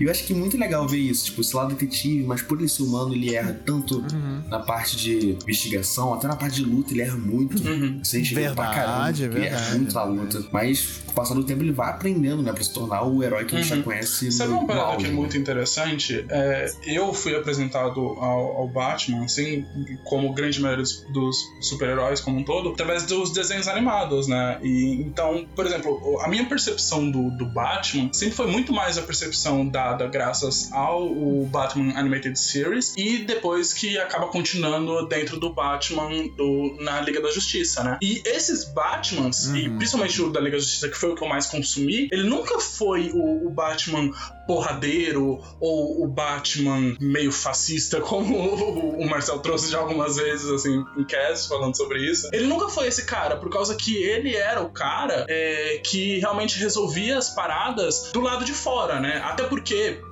E eu acho que é muito legal ver isso, tipo, esse lado detetive, mas por ele ser humano, ele erra tanto Uhum. na parte de investigação, até na parte de luta, ele erra muito. Uhum. Isso a gente vê pra Verdade, caramba, ele erra verdade, muito na luta. Mas, com o passar do tempo, ele vai aprendendo, né, pra se tornar o herói que a gente Uhum. Já conhece Sabe uma parada que é né? muito interessante? É, eu fui apresentado ao, ao Batman, assim, como grande maioria dos, dos super-heróis como um todo, através dos desenhos animados, né? E então, por exemplo, a minha percepção do, do Batman sempre foi muito mais a percepção dada graças ao Batman Animated Series e depois que acaba continuando dentro do Batman do, na Liga da Justiça, né? E esses Batmans, e Uhum. principalmente o da Liga da Justiça, que foi o que eu mais consumi, ele nunca foi o, o Batman porradeiro ou o Batman meio fascista, [laughs] como o, Marcel trouxe já algumas vezes, assim, em cast falando sobre isso. Ele nunca foi esse cara, por causa que ele era o cara é, que realmente resolvia as paradas do lado de fora, né? Até porque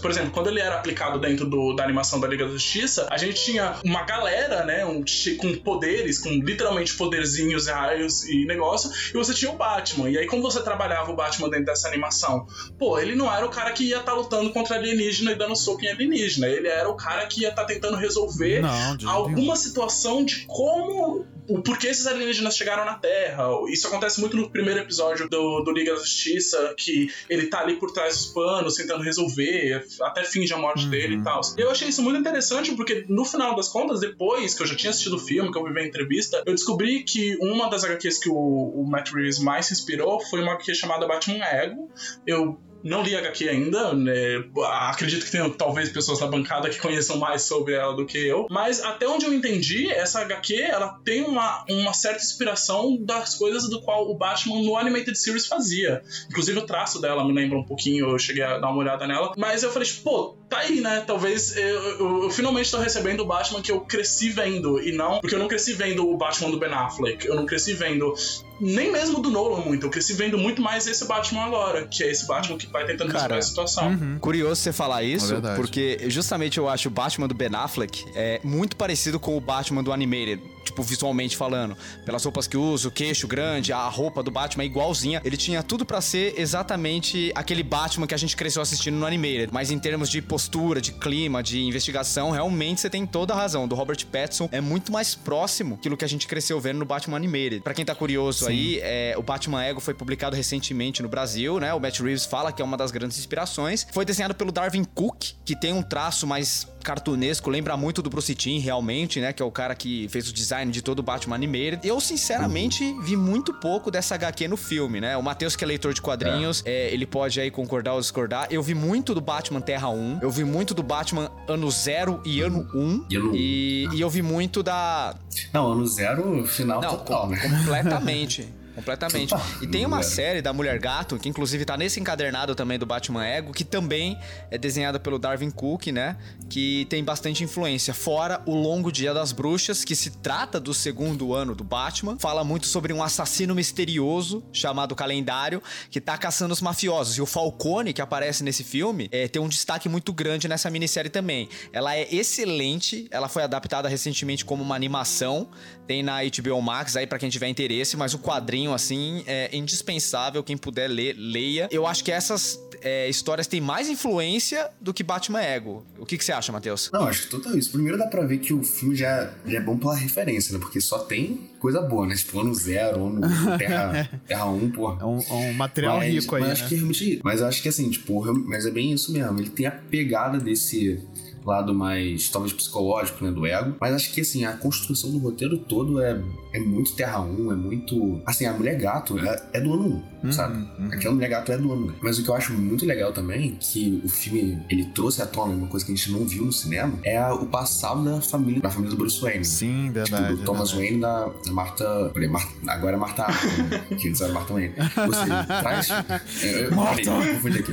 por exemplo, quando ele era aplicado dentro do- da animação da Liga da Justiça, a gente tinha uma galera, né, um, com poderes, com literalmente poderzinhos, raios e negócio, e você tinha o Batman. E aí, como você trabalhava o Batman dentro dessa animação? Pô, ele não era o cara que ia estar lutando contra alienígena e dando soco em alienígena. Ele era o cara que ia estar tentando resolver Não, alguma situação de como. O porquê esses alienígenas chegaram na Terra. Isso acontece muito no primeiro episódio do, do Liga da Justiça, que ele tá ali por trás dos panos, tentando resolver, até finge a morte Uhum. dele e tal. Eu achei isso muito interessante, porque no final das contas, depois que eu já tinha assistido o filme, que eu vi a entrevista, eu descobri que uma das HQs que o, o Matt Reeves mais se inspirou foi uma HQ chamada Batman Ego. Eu não li HQ ainda, né? acredito que tenham talvez pessoas na bancada que conheçam mais sobre ela do que eu, mas até onde eu entendi, essa HQ ela tem uma, uma certa inspiração das coisas do qual o Batman no Animated Series fazia. Inclusive o traço dela me lembra um pouquinho, eu cheguei a dar uma olhada nela, mas eu falei, tipo, pô, tá aí, né? Talvez eu, eu, eu finalmente tô recebendo o Batman que eu cresci vendo, e não. Porque eu não cresci vendo o Batman do Ben Affleck, eu não cresci vendo nem mesmo do Nolan muito. Eu cresci vendo muito mais esse Batman agora, que é esse Batman que vai tentando resolver a situação. Uhum. Curioso você falar isso, verdade. porque justamente eu acho o Batman do Ben Affleck é muito parecido com o Batman do Animated, tipo, visualmente falando. Pelas roupas que usa, o queixo grande, a roupa do Batman é igualzinha. Ele tinha tudo pra ser exatamente aquele Batman que a gente cresceu assistindo no Animated. Mas em termos de postura, de clima, de investigação, realmente você tem toda a razão. Do Robert Pattinson é muito mais próximo daquilo que a gente cresceu vendo no Batman Animated. Pra quem tá curioso aí, é, o Batman Ego foi publicado recentemente no Brasil, né? O Matt Reeves fala que é uma das grandes inspirações. Foi desenhado pelo Darwin Cook, que tem um traço mais cartunesco, lembra muito do Bruce Timm, realmente, né? Que é o cara que fez o design de todo o Batman Animated. Eu, sinceramente, vi muito pouco dessa HQ no filme, né? O Matheus, que é leitor de quadrinhos, é, ele pode aí concordar ou discordar. Eu vi muito do Batman Terra 1, eu vi muito do Batman Ano 0 e Ano 1. E Ano 1. E, e eu vi muito da, Não, ano zero, final não, total, com- né? completamente. [laughs] Completamente. E tem uma série da Mulher Gato, que inclusive tá nesse encadernado também do Batman Ego, que também é desenhada pelo Darwin Cook, né? Que tem bastante influência. Fora o Longo Dia das Bruxas, que se trata do segundo ano do Batman. Fala muito sobre um assassino misterioso chamado Calendário, que tá caçando os mafiosos. E o Falcone, que aparece nesse filme, é, tem um destaque muito grande nessa minissérie também. Ela é excelente, ela foi adaptada recentemente como uma animação, tem na HBO Max aí pra quem tiver interesse, mas o quadrinho, assim, é indispensável, quem puder ler, leia. Eu acho que essas é, histórias têm mais influência do que Batman Ego. O que, que você acha, Matheus? Não, acho que total isso. Primeiro dá pra ver que o filme já, já é bom pela referência, né? Porque só tem coisa boa, né? Tipo, ano zero, ano [laughs] terra, terra 1, porra. É um, é um material mas, rico aí, mas né? acho que realmente. Mas eu acho que assim, tipo, mas é bem isso mesmo. Ele tem a pegada desse lado mais, talvez, psicológico, né, do ego. Mas acho que, assim, a construção do roteiro todo é, é muito Terra 1, é muito... Assim, a Mulher Gato é, é do ano 1, sabe? Aquela Mulher Gato é do ano 1. Mas o que eu acho muito legal também, que o filme, ele trouxe à tona uma coisa que a gente não viu no cinema, é o passado da família, da família do Bruce Wayne. Sim, Tipo, verdade. do Thomas verdade. Wayne da, da Marta. Mar- agora é Marta Arthur, né? [laughs] que antes era Marta Wayne. Seja, traz. [laughs] Eu, eu, peraí, eu confundi aqui.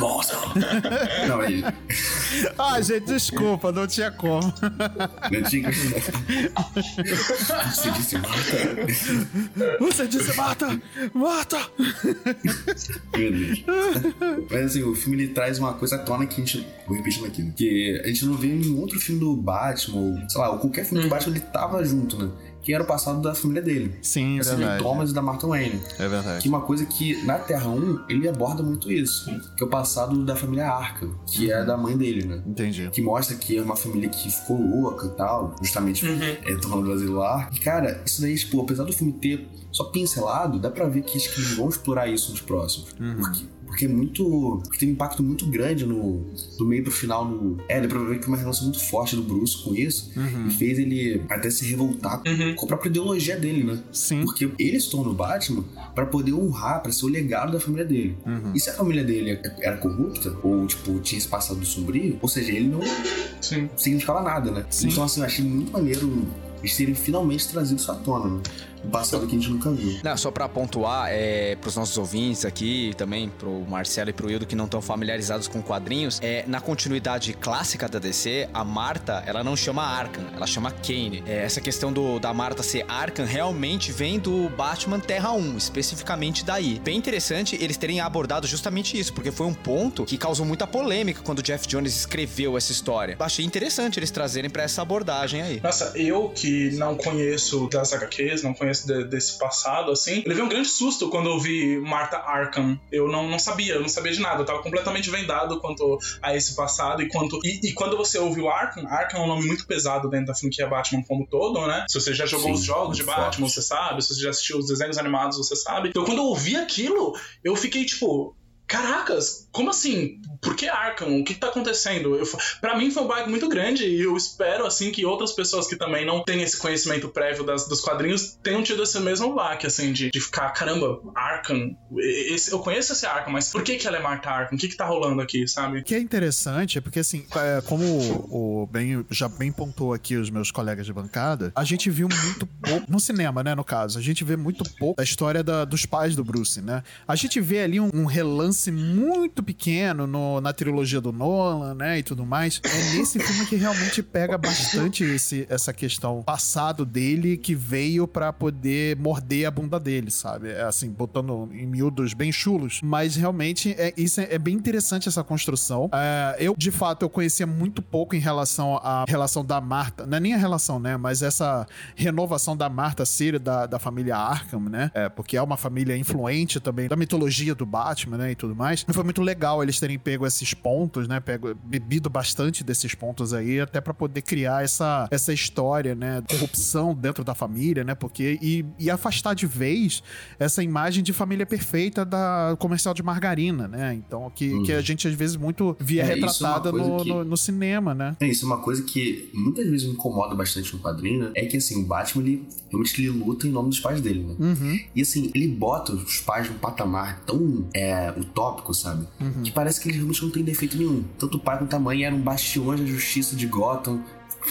Marta! Não, aí. Ah, gente, desculpa, não tinha como. Não tinha. Você disse Marta? Você disse mata! Mata! Meu Deus. [laughs] Mas assim, o filme ele traz uma coisa à tona que a gente. Vou repetindo aqui, né? Que a gente não vê em nenhum outro filme do Batman, ou sei lá, ou qualquer filme do Batman, ele tava junto, né? Que era o passado da família dele. Sim, do verdade. Thomas e da Martha Wayne. É verdade. Que uma coisa que na Terra 1 ele aborda muito isso, que é o passado da família Arkham, que é da mãe dele, né? Entendi. Que mostra que é uma família que ficou louca e tal, justamente é, tornando o asilo lá. E cara, isso daí, tipo, apesar do filme ter só pincelado, dá pra ver que acho que eles vão explorar isso nos próximos. Porque, porque é muito. Porque tem um impacto muito grande no. Do meio pro final no. É, dá pra ver que é uma relação muito forte do Bruce com isso. E fez ele até se revoltar com a própria ideologia dele, né? Sim. Porque ele se torna o Batman pra poder honrar, pra ser o legado da família dele. E se a família dele era corrupta, ou, tipo, tinha esse passado sombrio, ou seja, ele não Sim. significava nada, né? Então, assim, eu achei muito maneiro eles terem finalmente trazido isso à tona, né? Um passado que a gente nunca viu. Não, só pra pontuar, é, pros nossos ouvintes aqui, também pro Marcelo e pro Hildo que não estão familiarizados com quadrinhos, é, na continuidade clássica da DC, a Marta, ela não chama Arkham, ela chama Kane. É, essa questão do, da Marta ser Arkham realmente vem do Batman Terra 1, especificamente daí. Bem interessante eles terem abordado justamente isso, porque foi um ponto que causou muita polêmica quando o Jeff Jones escreveu essa história. Eu achei interessante eles trazerem pra essa abordagem aí. Nossa, eu que não conheço das HQs, não conheço de- desse passado, assim, eu levei um grande susto quando eu vi Martha Arkham. Eu não, não sabia, eu não sabia de nada. Eu tava completamente vendado quanto a esse passado e quanto. E, e quando você ouve o Arkham, Arkham é um nome muito pesado dentro da franquia Batman como todo, né? Se você já jogou Sim, os jogos de Batman, forte. você sabe. Se você já assistiu os desenhos animados, você sabe. Então quando eu ouvi aquilo, eu fiquei tipo. Caracas, como assim? Por que Arkham? O que tá acontecendo? Eu, pra mim foi um baque muito grande e eu espero, assim, que outras pessoas que também não têm esse conhecimento prévio das, dos quadrinhos tenham tido esse mesmo baque, assim, de, de ficar, caramba, Arkham, esse- eu conheço esse Arkham, mas por que que ela é Marta Arkham? O que que tá rolando aqui, sabe? O que é interessante é porque, assim, é, como o, bem, já bem pontuou aqui os meus colegas de bancada, a gente viu muito pouco, no cinema, né, no caso, a gente vê muito pouco da história da- dos pais do Bruce, né? A gente vê ali um, um relance ápice muito pequeno no- na trilogia do Nolan, né, e tudo mais. É nesse filme que realmente pega bastante esse, essa questão passado dele que veio pra poder morder a bunda dele, sabe? É assim, botando em miúdos bem chulos. Mas realmente é, isso é, é bem interessante essa construção. É, eu, de fato, eu conhecia muito pouco em relação à relação da Marta. Não é nem a relação, né? Mas essa renovação da Marta Siri da, da família Arkham, né? É, porque é uma família influente também da mitologia do Batman, né? E tudo mais. E foi muito legal eles terem pego esses pontos, né? Pego, bebido bastante desses pontos aí, até pra poder criar essa, essa história, né? Corrupção dentro da família, né? Porque. E, e afastar de vez essa imagem de família perfeita da comercial de margarina, né? Então, que, que a gente às vezes muito via É, é retratada coisa no, que- no, no cinema, né? É isso, é uma coisa que muitas vezes me incomoda bastante no quadrinho, né? É que assim, o Batman, ele realmente ele luta em nome dos pais dele, né? Uhum. E assim, ele bota os pais num patamar tão é, utópico, sabe? Uhum. Que parece que eles realmente não têm defeito nenhum. Tanto o pai quanto a mãe eram bastiões da justiça de Gotham,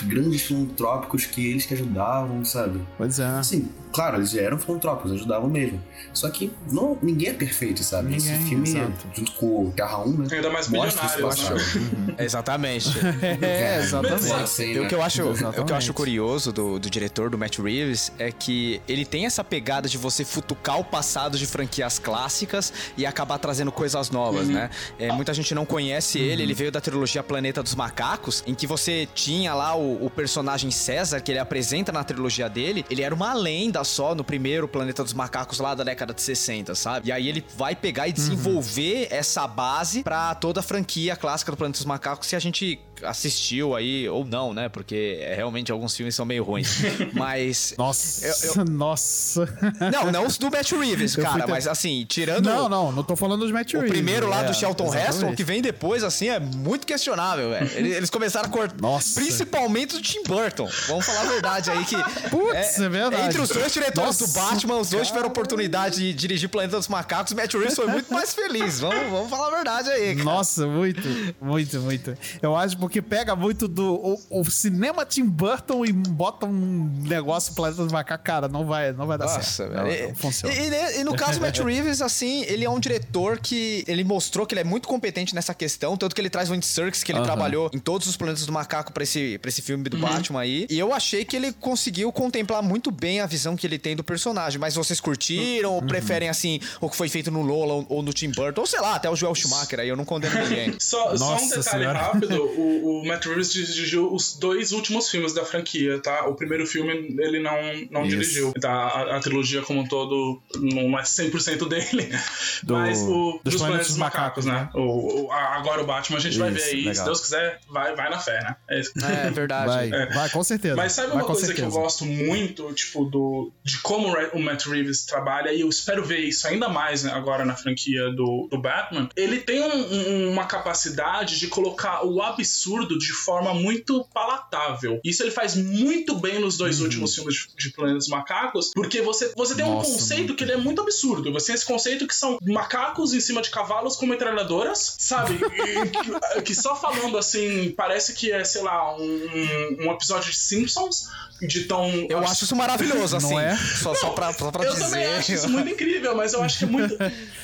grandes filantrópicos que eles que ajudavam, sabe? Pois é. Assim, claro, eles eram filantrópicos, ajudavam mesmo. Só que não, ninguém é perfeito, sabe? Esse Ninguém, filme, exato. junto com o Terra 1, né? Ainda mais Mostra isso milionário, bastante. [laughs] Exatamente. [laughs] É, exatamente. Assim, o né? que eu acho, o que eu Exatamente. acho curioso do, do diretor, do Matt Reeves, é que ele tem essa pegada de você futucar o passado de franquias clássicas e acabar trazendo coisas novas, né? É, muita gente não conhece ele, ele veio da trilogia Planeta dos Macacos, em que você tinha lá o, o personagem César, que ele apresenta na trilogia dele, ele era uma lenda só no primeiro Planeta dos Macacos lá da década de 60, sabe? E aí ele vai pegar e desenvolver essa base pra toda a franquia clássica do Planeta dos Macacos que a gente assistiu aí, ou não, né? Porque é, realmente alguns filmes são meio ruins. [laughs] Mas. Nossa, Eu- nossa. Não, não os do Matt Reeves, [laughs] Eu cara, ter- mas assim, tirando. Não, não, não tô falando dos Matt O Reeves, primeiro lá é, do Shelton. Heston, o que vem depois, assim, é muito questionável, velho. Eles começaram a cortar. Nossa. Principalmente do Tim Burton. Vamos falar a verdade aí que. [laughs] Putz, é verdade. Entre os dois diretores do Nossa, Batman, os dois tiveram oportunidade de dirigir Planeta dos Macacos. Matt Reeves foi muito mais feliz. Vamos, vamos falar a verdade aí, cara. Nossa, muito, muito, muito. Eu acho porque pega muito do o, o cinema Tim Burton e bota um negócio Planeta do Macaco, cara, não vai, não vai dar Nossa, certo. velho. Não, E- não funciona. E, e- e no caso do Matt [laughs] Reeves, assim, ele é um diretor que ele mostrou que ele é muito competente nessa questão, tanto que ele traz o Andy Serkis, que ele trabalhou em todos os planetas do macaco pra esse, pra esse filme do Batman aí. E eu achei que ele conseguiu contemplar muito bem a visão que ele tem do personagem. Mas vocês curtiram ou preferem, assim, o que foi feito no Lola ou, ou no Tim Burton? Ou sei lá, até o Joel Schumacher aí, eu não condeno ninguém. [laughs] Só, só um detalhe Senhora. rápido: [laughs] o, o Matt Reeves dirigiu os dois últimos filmes da franquia, tá? O primeiro filme ele não, não Isso. dirigiu. Tá? A, a trilogia como um todo não é 100% dele. [laughs] Do- mas o dos dos, Planetas Planetas dos Macacos, Macacos, né? O, o- a- agora o Batman a gente vai ver Isso, aí. Se legal. Deus quiser, vai, vai na fé, né? É isso. É verdade. Vai, É. vai, com certeza. Mas sabe vai, uma coisa que eu gosto muito, tipo, do, de como o Matt Reeves trabalha, e eu espero ver isso ainda mais né, agora na franquia do, do Batman? Ele tem um- um- uma capacidade de colocar o absurdo de forma muito palatável. Isso ele faz muito bem nos dois Uhum. últimos filmes de, de Planeta dos Macacos, porque você, você tem um Nossa, conceito muito. que ele é muito absurdo. Você tem esse conceito que são macacos em cima de cavalos com metralhadoras, sabe? [laughs] E que, que só falando assim, parece que é, sei lá, um, um episódio de Simpsons, de tão. Eu acho isso maravilhoso, Não assim. é? Só, só pra, só pra Eu dizer. também acho isso muito incrível, mas eu acho que é muito,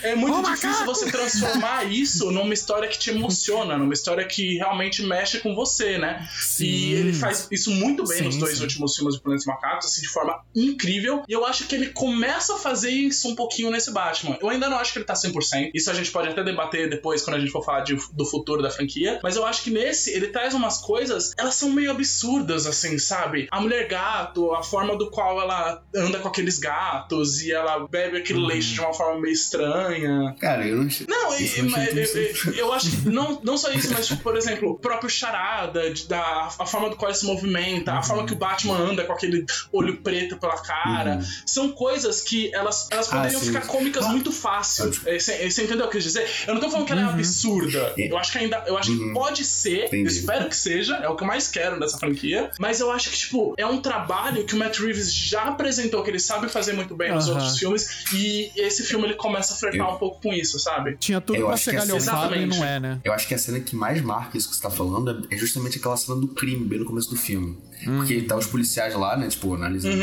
é [laughs] muito difícil você transformar isso numa história que te emociona, numa história que realmente mexe com você, né? Sim. E ele faz isso muito bem Sim, nos dois sim. últimos filmes do Planeta Macacos, assim, de forma incrível. E eu acho que ele começa a fazer isso um pouquinho nesse Batman. Eu ainda não acho que ele tá 100%. Isso a gente pode até debater depois, quando a gente for falar de- do futuro da franquia. Mas eu acho que nesse, ele traz umas coisas, elas são meio absurdas, assim, sabe? A mulher gato, a forma do qual ela anda com aqueles gatos e ela bebe aquele Uhum. leite de uma forma meio estranha. Cara, eu não. Não, Isso e- eu eu, eu- eu acho que não, não só isso, mas, tipo, por exemplo, o próprio charada, de- da, a forma do qual ele se movimenta, a forma que o Batman anda com aquele olho preto pela cara. São coisas que elas, elas Ah, poderiam sim. ficar cômicas muito fácil. É, Você você entendeu o que eu quis dizer? Eu não tô falando que ela é absurda. Eu acho que ainda. Eu acho que pode ser. Entendi. Eu espero que seja. É o que eu mais quero dessa franquia. Mas eu acho que, tipo, é um trabalho que o Matt Reeves já apresentou, que ele sabe fazer muito bem nos outros filmes. E esse filme ele começa a flertar Eu- um pouco com isso, sabe? Tinha tudo Eu pra essa- galhofado e Exatamente. não é, né? Eu acho que a cena que mais marca isso que você tá falando falando é justamente aquela cena do crime, bem no começo do filme. Porque tá os policiais lá, né, tipo, analisando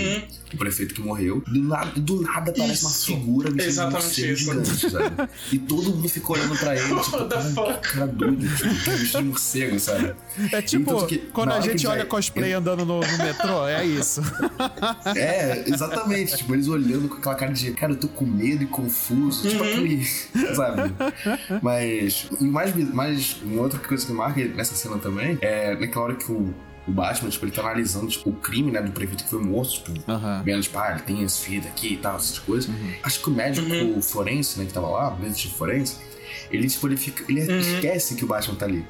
o prefeito que morreu. Do nada, do nada aparece uma Isso. figura vestida de Exatamente morcego isso. gigante, sabe? E todo mundo fica olhando pra ele, [laughs] tipo, cara, cara doido, tipo, de morcego, sabe? É tipo, Tanto que, quando na a gente olha vai- cosplay andando no, no metrô, é isso. É, exatamente. tipo, eles olhando com aquela cara de, cara, eu tô com medo e confuso. Tipo aquele. [laughs] Sabe? Mas. E mais, mais. Uma outra coisa que marca nessa cena também é naquela hora que o. O Batman, tipo, ele tá analisando tipo, o crime, né, do prefeito que foi morto, tipo, vendo, tipo, ah, ele tem esse filho aqui e tal, essas coisas. Acho que o médico forense, né, que tava lá, o médico forense, ele, tipo, ele fica. Ele esquece que o Batman tá ali.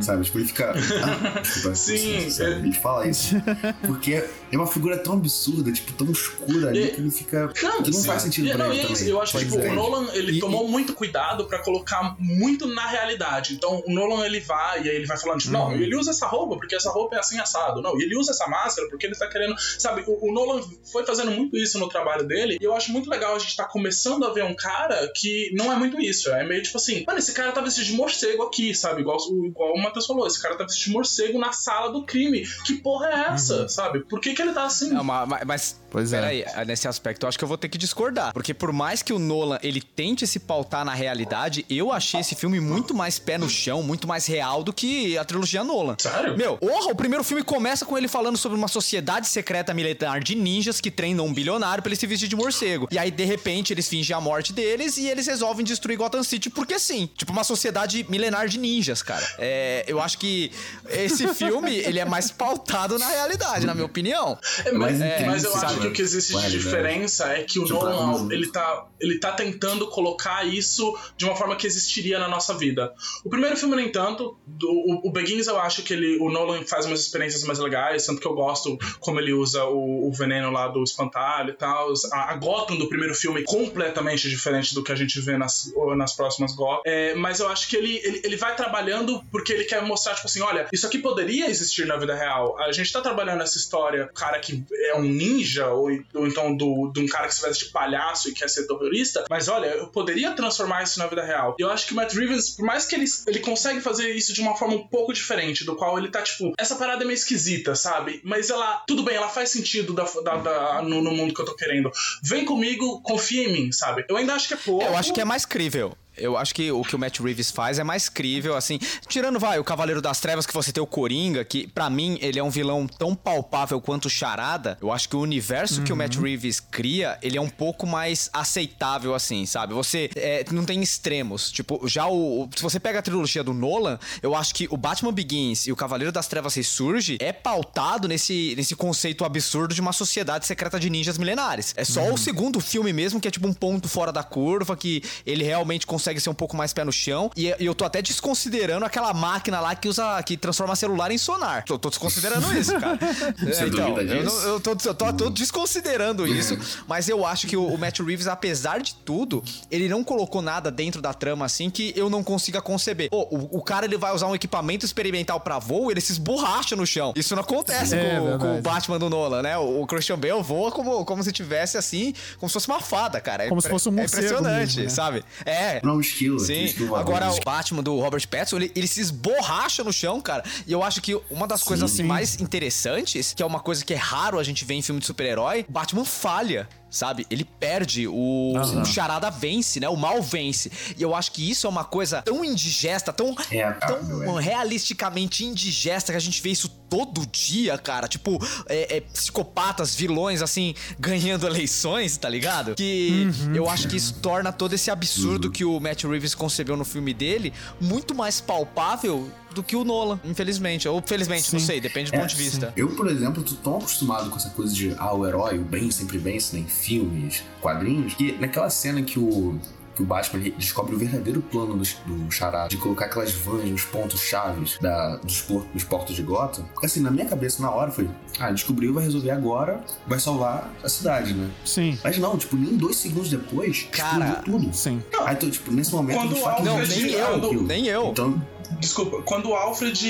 Sabe? Tipo, ele fica. [laughs] Ah, desculpa, Sim, sabe? é- Ele fala isso. [laughs] Porque é uma figura tão absurda, tipo, tão escura ali, E- que ele fica. Não, que não sim. faz sentido E- pra não, ele e é. Eu acho que tipo, é. o Nolan ele E- tomou muito cuidado pra colocar muito na realidade. Então o Nolan ele vai e aí ele vai falando, tipo, não, ele usa essa roupa porque essa roupa é assim assado. Não, e ele usa essa máscara porque ele tá querendo. Sabe, o, o Nolan foi fazendo muito isso no trabalho dele. E eu acho muito legal a gente tá começando a ver um cara que não é muito isso. É meio tipo assim, mano, esse cara tá vestido de morcego aqui, sabe? Igual, o- igual o Matheus falou, esse cara tá vestido de morcego na sala do crime. Que porra é essa, sabe? Por que, que ele tá assim? Não, ma- ma- mas, Pois é. peraí, nesse aspecto eu acho que eu vou ter que discordar. Porque por mais que o Nolan ele tente se pautar na realidade, eu achei esse filme muito mais pé no chão, muito mais real do que a trilogia Nolan. Sério? Meu, porra, o primeiro filme começa com ele falando sobre uma sociedade secreta militar de ninjas que treinam um bilionário pra ele se vestir de morcego. E aí, de repente, eles fingem a morte deles e eles resolvem destruir Gotham City porque sim. Tipo, uma sociedade milenar de ninjas, cara. É, eu acho que esse filme, ele é mais pautado na realidade, na minha opinião. É, mas, mais é, mas eu intenso, acho que o que existe de realidade. diferença é que o Tipo, Nolan, ele tá, ele tá tentando colocar isso de uma forma que existiria na nossa vida. O primeiro filme, no entanto, do, o, o Begins eu acho que ele, o Nolan faz umas experiências mais legais, tanto que eu gosto como ele usa o, o veneno lá do espantalho e tal. A, a Gotham do primeiro filme é completamente diferente do que a gente vê nas, nas próximas Gotham. É, mas eu acho que ele, ele, ele vai trabalhando porque ele quer mostrar, tipo assim, olha, isso aqui poderia existir na vida real. A gente tá trabalhando essa história, o cara que é um ninja, ou, ou então do, de um cara que se veste de palhaço e quer ser terrorista, mas olha, eu poderia transformar isso na vida real. E eu acho que o Matt Reeves, por mais que ele, ele consegue fazer isso de uma forma um pouco diferente, do qual ele tá, tipo, essa parada é meio esquisita, sabe? Mas ela, tudo bem, ela faz sentido da, da- da- no, no mundo que eu tô querendo. Vem comigo, confia em mim, sabe? Eu ainda acho que é pouco. Eu acho que é mais crível. Eu acho que o que o Matt Reeves faz é mais crível, assim. Tirando, vai, o Cavaleiro das Trevas, que você tem o Coringa, que pra mim ele é um vilão tão palpável quanto o Charada. Eu acho que o universo que o Matt Reeves cria, ele é um pouco mais aceitável, assim, sabe? Você é, não tem extremos. Tipo, já o. o- Se você pega a trilogia do Nolan, eu acho que o Batman Begins e o Cavaleiro das Trevas Ressurge é pautado nesse, nesse conceito absurdo de uma sociedade secreta de ninjas milenares. É só o segundo filme mesmo que é tipo um ponto fora da curva, que ele realmente consegue ser um pouco mais pé no chão. E, eu tô até desconsiderando aquela máquina lá que usa. que transforma celular em sonar. Tô, tô desconsiderando [laughs] isso, cara. Você É, então, eu, não- eu tô, eu tô- tô desconsiderando [laughs] isso, mas eu acho que o, o Matt Reeves, apesar de tudo, ele não colocou nada dentro da trama assim que eu não consiga conceber. Pô, o, o cara ele vai usar um equipamento experimental pra voo, ele se esborracha no chão. Isso não acontece É, com, com o Batman do Nolan, né? O, o Christian Bale voa como, como se tivesse assim, como se fosse uma fada, cara. É Como se impre- fosse um É morcego impressionante, mesmo, né? sabe? É. Não, um esquilo. um Sim, agora o Batman do Robert Pattinson, ele, ele se esborracha no chão, cara. E eu acho que uma das coisas assim, Sim. mais interessantes, que é uma coisa que é raro a gente ver em filme de super-herói, Batman falha. Sabe? Ele perde, o, o charada vence, né? O mal vence. E eu acho que isso é uma coisa tão indigesta, tão, É, tão é. realisticamente indigesta que a gente vê isso todo dia, cara. Tipo, é, é, psicopatas, vilões, assim, ganhando [laughs] eleições, tá ligado? Que eu acho que isso torna todo esse absurdo que o Matt Reeves concebeu no filme dele muito mais palpável do que o Nolan, infelizmente. Ou felizmente, não Sim. sei, depende do É, ponto de vista. Eu, por exemplo, tô tão acostumado com essa coisa de ah, o herói, o bem sempre vence, né, em filmes, quadrinhos, que naquela cena que o, que o Batman ele descobre o verdadeiro plano do, do Charada, de colocar aquelas vans nos pontos chaves da, dos, por- dos portos de Gotham, assim, na minha cabeça, na hora, foi, ah, descobriu, vai resolver agora, vai salvar a cidade, né? Sim, Mas não, tipo, nem dois segundos depois, Cara, explodiu tudo. sim. Aí, então, tipo, nesse momento, Quando de fato, Não, nem eu, nem eu. Então, Desculpa, quando o Alfred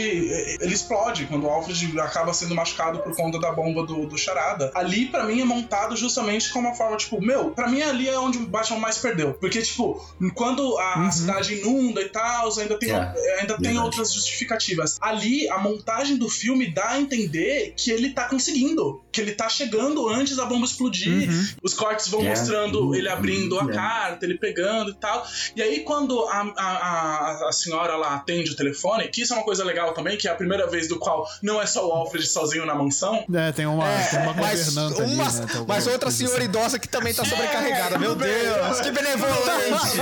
ele explode, quando o Alfred acaba sendo machucado por conta da bomba do, do Charada, ali pra mim é montado justamente como uma forma, tipo, meu, pra mim ali é onde o Batman mais perdeu. Porque, tipo, quando a Uhum. cidade inunda e tal, ainda tem, É, ainda tem verdade. outras justificativas. Ali, a montagem do filme dá a entender que ele tá conseguindo, que ele tá chegando antes da bomba explodir. Uhum. Os cortes vão É, mostrando ele abrindo a uhum. carta, ele pegando e tal. E aí, quando a, a, a, a senhora lá atende o telefone, que isso é uma coisa legal também, que é a primeira vez do qual não é só o Alfred sozinho na mansão. É, tem uma, tem uma mas, governanta ali, uma- né? Tem mas outra coisa senhora idosa que também tá sobrecarregada. Meu tudo bem. Deus, que benevolente.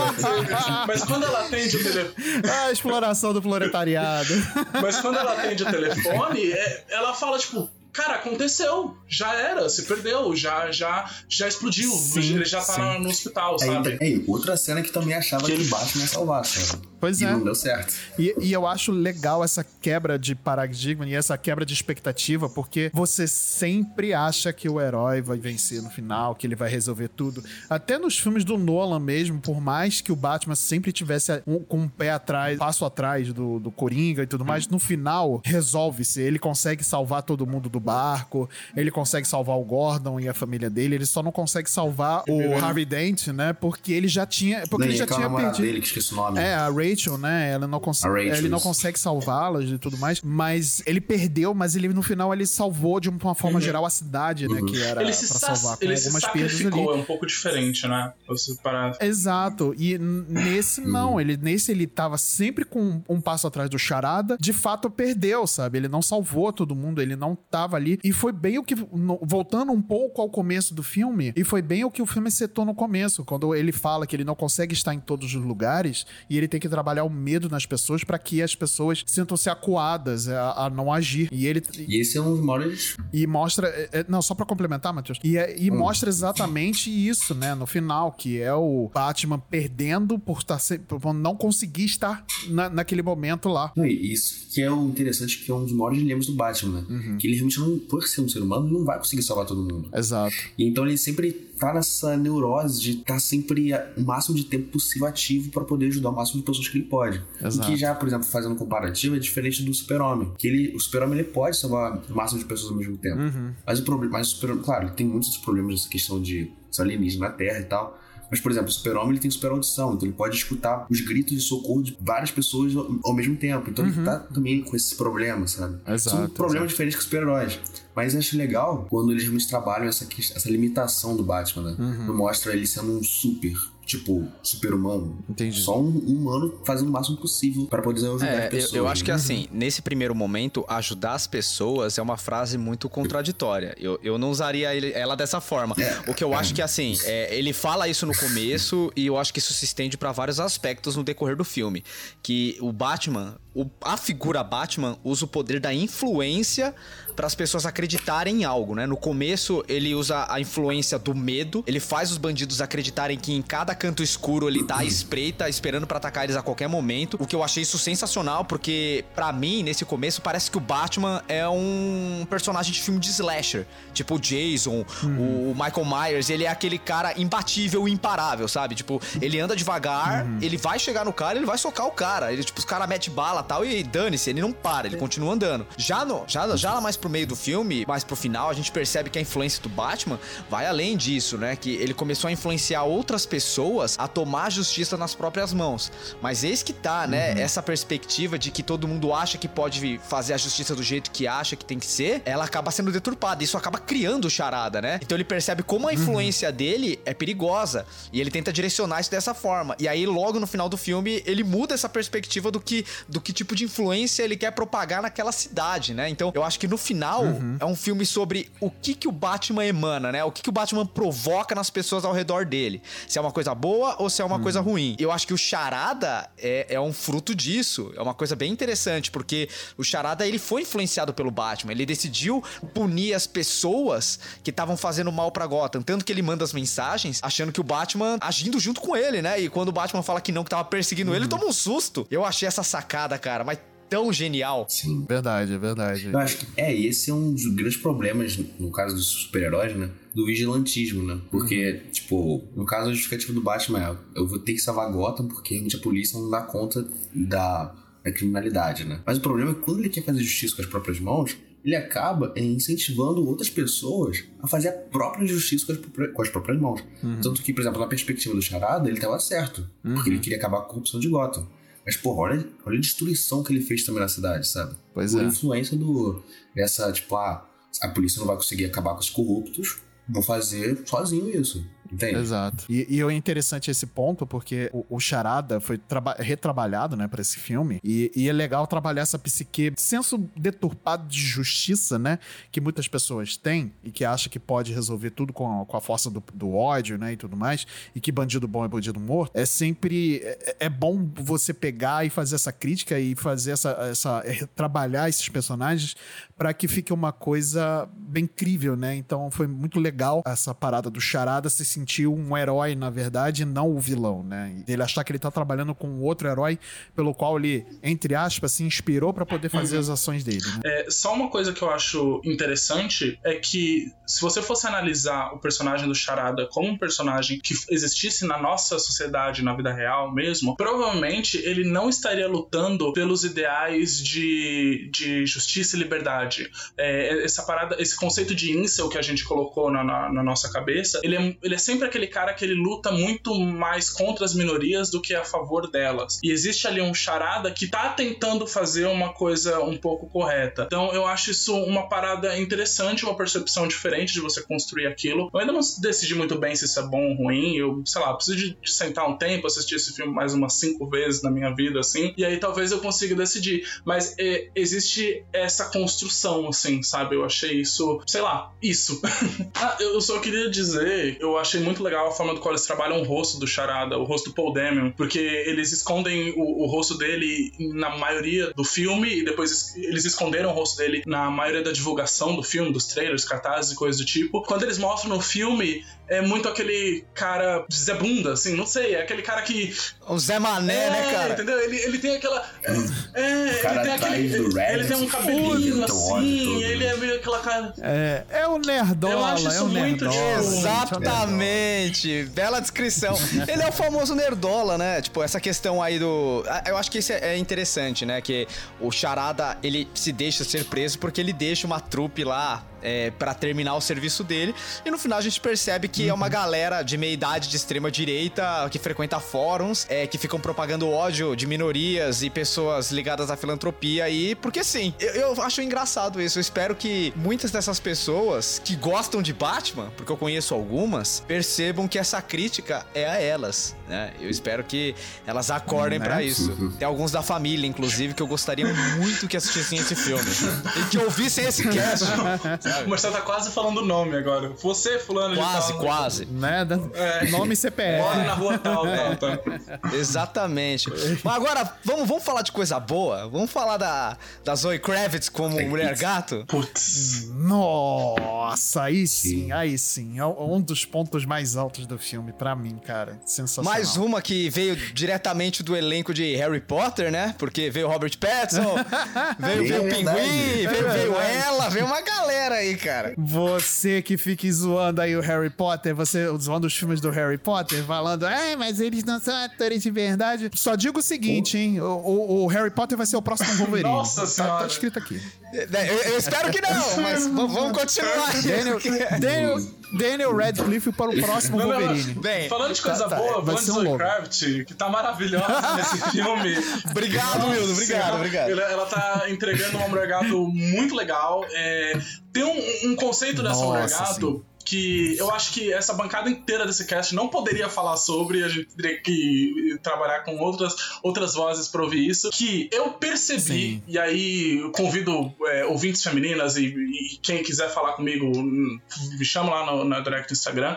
Mas quando ela atende o telefone. assim. [laughs] Ah, a exploração do proletariado. Mas quando ela atende o telefone, é- ela fala, tipo. Cara, aconteceu, já era, se perdeu, já já já explodiu, Sim, ele já tá sim. no, hospital, sabe? é, outra cena que também achava que, Que o ele- Batman ia salvar, sabe? Pois e é. não deu certo. E, e eu acho legal essa quebra de paradigma e essa quebra de expectativa, porque você sempre acha que o herói vai vencer no final, que ele vai resolver tudo. Até nos filmes do Nolan mesmo, por mais que o Batman sempre tivesse um- com um pé atrás, passo atrás do, do Coringa e tudo mais, no final resolve-se. Ele consegue salvar todo mundo do barco, ele consegue salvar o Gordon e a família dele, ele só não consegue salvar o Harvey Dent, né? Porque ele já tinha. Porque Não, ele já tinha perdido. dele, que esqueci o nome. É, a Rachel, né? Ela não, cons A Rachel, ele não consegue salvá-las e tudo mais, mas ele perdeu, mas ele no final ele salvou de uma forma geral a cidade, né? Que era Uhum. Ele se, pra sa- salvar com ele se algumas perdas sacrificou, ali. é um pouco diferente, né? Você parar. Exato. E nesse não, ele nesse ele tava sempre com um passo atrás do Charada. De fato perdeu, sabe? Ele não salvou todo mundo, ele não tava ali e foi bem o que no- voltando um pouco ao começo do filme, e foi bem o que o filme setou no começo, quando ele fala que ele não consegue estar em todos os lugares e ele tem que trabalhar o medo nas pessoas para que as pessoas sintam-se acuadas a, a não agir. E ele E esse é um dos maiores. e mostra. é, é, não, só pra complementar, Matheus. E, é- e mostra exatamente isso, né? No final, que é o Batman perdendo por, tá, se- por não conseguir estar na- naquele momento lá. Isso que é o interessante, que é um dos maiores dilemas do Batman, né? Uhum. Que ele realmente não, por ser um ser humano, não vai conseguir salvar todo mundo. Exato. E então ele sempre tá nessa neurose de estar sempre a- o máximo de tempo possível ativo pra poder ajudar o máximo de pessoas que ele pode. Exato. E que já, por exemplo, fazendo um comparativo, é diferente do Super-Homem. Que ele, o Super-Homem ele pode salvar o máximo de pessoas ao mesmo tempo. Uhum. Mas o problema, mas o Super claro, ele tem muitos problemas nessa questão de alienígena na Terra e tal. Mas, por exemplo, o Super-Homem ele tem super audição, então ele pode escutar os gritos de socorro de várias pessoas ao, mesmo tempo. Então ele tá também com esse problema, sabe? Uhum. Exato, São problemas diferentes que os super-heróis. Mas acho legal quando eles realmente trabalham essa, essa limitação do Batman, né? Uhum. Não mostra ele sendo um super, tipo, super-humano. Entendi. Só um humano fazendo o máximo possível para poder ajudar É, as eu, pessoas. eu acho que né? assim, nesse primeiro momento, ajudar as pessoas é uma frase muito contraditória. Eu, eu não usaria ele- ela dessa forma. O que eu acho que assim, é, ele fala isso no começo e eu acho que isso se estende pra vários aspectos no decorrer do filme. Que o Batman, o- a figura Batman usa o poder da influência para as pessoas acreditarem em algo, né? No começo, ele usa a influência do medo, ele faz os bandidos acreditarem que em cada canto escuro ele tá à espreita, esperando pra atacar eles a qualquer momento. O que eu achei isso sensacional, porque pra mim, nesse começo, parece que o Batman é um personagem de filme de slasher, tipo o Jason, o Michael Myers, ele é aquele cara imbatível e imparável, sabe? Tipo, ele anda devagar, ele vai chegar no cara, ele vai socar o cara, ele tipo, os caras mete bala, tal e dane-se, ele não para, ele continua andando. Já no já, já lá mais pro meio do filme, mais pro final, a gente percebe que a influência do Batman vai além disso, né? Que ele começou a influenciar outras pessoas a tomar a justiça nas próprias mãos. Mas eis que tá, né? Essa perspectiva de que todo mundo acha que pode fazer a justiça do jeito que acha que tem que ser, ela acaba sendo deturpada. Isso acaba criando charada, né? Então ele percebe como a influência dele é perigosa e ele tenta direcionar isso dessa forma. E aí logo no final do filme ele muda essa perspectiva do que do que tipo de influência ele quer propagar naquela cidade, né? Então eu acho que no final é um filme sobre o que que o Batman emana, né? O que que o Batman provoca nas pessoas ao redor dele. Se é uma coisa boa ou se é uma coisa ruim. Eu acho que o Charada é, é um fruto disso. É uma coisa bem interessante, porque o Charada ele foi influenciado pelo Batman. Ele decidiu punir as pessoas que estavam fazendo mal pra Gotham. Tanto que ele manda as mensagens achando que o Batman agindo junto com ele, né? E quando o Batman fala que não, que tava perseguindo ele, ele toma um susto. Eu achei essa sacada, cara, mas tão genial. Sim. Verdade, é verdade. Eu acho que é, e esse é um dos grandes problemas, no caso dos super-heróis, né? Do vigilantismo, né? Porque, tipo, no caso a justificativa do Batman é eu vou ter que salvar Gotham porque realmente a polícia não dá conta da, na criminalidade, né? Mas o problema é que quando ele quer fazer justiça com as próprias mãos, ele acaba é, incentivando outras pessoas a fazer a própria justiça com as, próprias- com as próprias mãos. Tanto que, por exemplo, na perspectiva do Charada, ele estava certo, porque ele queria acabar com a corrupção de Gotham. Mas, porra, olha, olha a destruição que ele fez também na cidade, sabe? Pois Por é. influência do, dessa, tipo, ah, a polícia não vai conseguir acabar com os corruptos, vou fazer sozinho isso. Entende? Exato. E, e é interessante esse ponto, porque o, o Charada foi traba- retrabalhado, né, pra esse filme. E, e é legal trabalhar essa psique, senso deturpado de justiça, né, que muitas pessoas têm e que acha que pode resolver tudo com a, com a força do, do ódio, né, e tudo mais. E que bandido bom é bandido morto. É sempre. É, é bom você pegar e fazer essa crítica e fazer essa. essa é, trabalhar esses personagens para que fique uma coisa bem incrível, né? Então foi muito legal essa parada do Charada se sentir um herói, na verdade, não o vilão, né? Ele achar que ele tá trabalhando com outro herói pelo qual ele, entre aspas, se inspirou para poder fazer as ações dele, né? É, só uma coisa que eu acho interessante é que se você fosse analisar o personagem do Charada como um personagem que existisse na nossa sociedade, na vida real mesmo, provavelmente ele não estaria lutando pelos ideais de, de justiça e liberdade. É, essa parada, esse conceito de incel que a gente colocou na, na- na nossa cabeça, ele é, ele é sempre aquele cara que ele luta muito mais contra as minorias do que a favor delas. E existe ali um charada que tá tentando fazer uma coisa um pouco correta. Então eu acho isso uma parada interessante, uma percepção diferente de você construir aquilo. Eu ainda não decidi muito bem se isso é bom ou ruim. Eu, sei lá, preciso de, sentar um tempo, assistir esse filme mais umas cinco vezes na minha vida, assim. E aí talvez eu consiga decidir. Mas é, existe essa construção, assim, sabe? Eu achei isso, sei lá, isso. [laughs] ah, eu só queria dizer, eu achei muito legal a forma do qual eles trabalham o rosto do Charada, o rosto do Paul Damian, porque eles escondem o, o rosto dele na maioria do filme e depois es- eles esconderam o rosto dele na maioria da divulgação do filme, dos trailers, cartazes e coisas do tipo. Quando eles mostram no filme, é muito aquele cara Zé Bunda, assim, não sei, é aquele cara que O Zé Mané, é, né, cara? Entendeu? Ele, ele tem aquela. É, cara ele tem aquele. Red, ele tem um cabelinho assim, ele né? é meio aquela cara. É, é o nerdola, Eu acho é isso o muito nerdola. tipo- Exatamente. Bela descrição. Ele é o famoso nerdola, né? Tipo, essa questão aí do. Ah, Eu acho que isso é é interessante, né? Que o Charada, ele se deixa ser preso porque ele deixa uma trupe lá é, para terminar o serviço dele. E no final a gente percebe que é uma galera de meia idade de extrema direita que frequenta fóruns, é, que ficam propagando ódio de minorias e pessoas ligadas à filantropia aí, porque sim, eu, eu acho engraçado isso. Eu espero que muitas dessas pessoas que gostam de Batman, porque eu conheço algumas, percebam que essa crítica é a elas, né? Eu espero que elas acordem Né? pra isso. Tem alguns da família, inclusive, que eu gostaria muito que assistissem esse filme e que ouvissem esse cast. [laughs] O Marcelo tá quase falando o nome agora. Você, fulano de Quase, tal. quase. Né? É. Nome e CPF. Mora na rua tal, tal, [laughs] tal. Exatamente. Mas agora, vamos, vamos falar de coisa boa? Vamos falar da, da Zoe Kravitz como Mulher Gato? Putz. Nossa, aí sim, aí sim. É um dos pontos mais altos do filme, pra mim, cara. Sensacional. Mais uma que veio diretamente do elenco de Harry Potter, né? Porque veio Robert Pattinson, [laughs] veio, veio o É. Pinguim, É veio, veio ela, veio uma galera aí, cara. Você que fica zoando aí o Harry Potter, você zoando os filmes do Harry Potter, falando, é, mas eles não são atores de verdade. Só digo o seguinte, hein? O, o- o Harry Potter vai ser o próximo Wolverine. Nossa Tá- Senhora. Tá, escrito aqui. Eu, eu espero que não, mas vamos continuar. Daniel, Daniel, Daniel Radcliffe para o próximo Não, não, não. Wolverine. Bem, Falando de coisa Tá, tá, boa, de ser um. Kravitz, que tá maravilhosa [laughs] nesse filme. Obrigado, Mildo, obrigado, obrigado. Ela, ela tá entregando mulher gato muito legal. É, tem um, um conceito dessa mulher Nossa, gato. Que eu acho que essa bancada inteira desse cast não poderia falar sobre, a gente teria que trabalhar com outras, outras vozes pra ouvir isso. Que eu percebi, Sim. e aí eu convido é, ouvintes femininas e, e quem quiser falar comigo, me chama lá no, na direct do Instagram,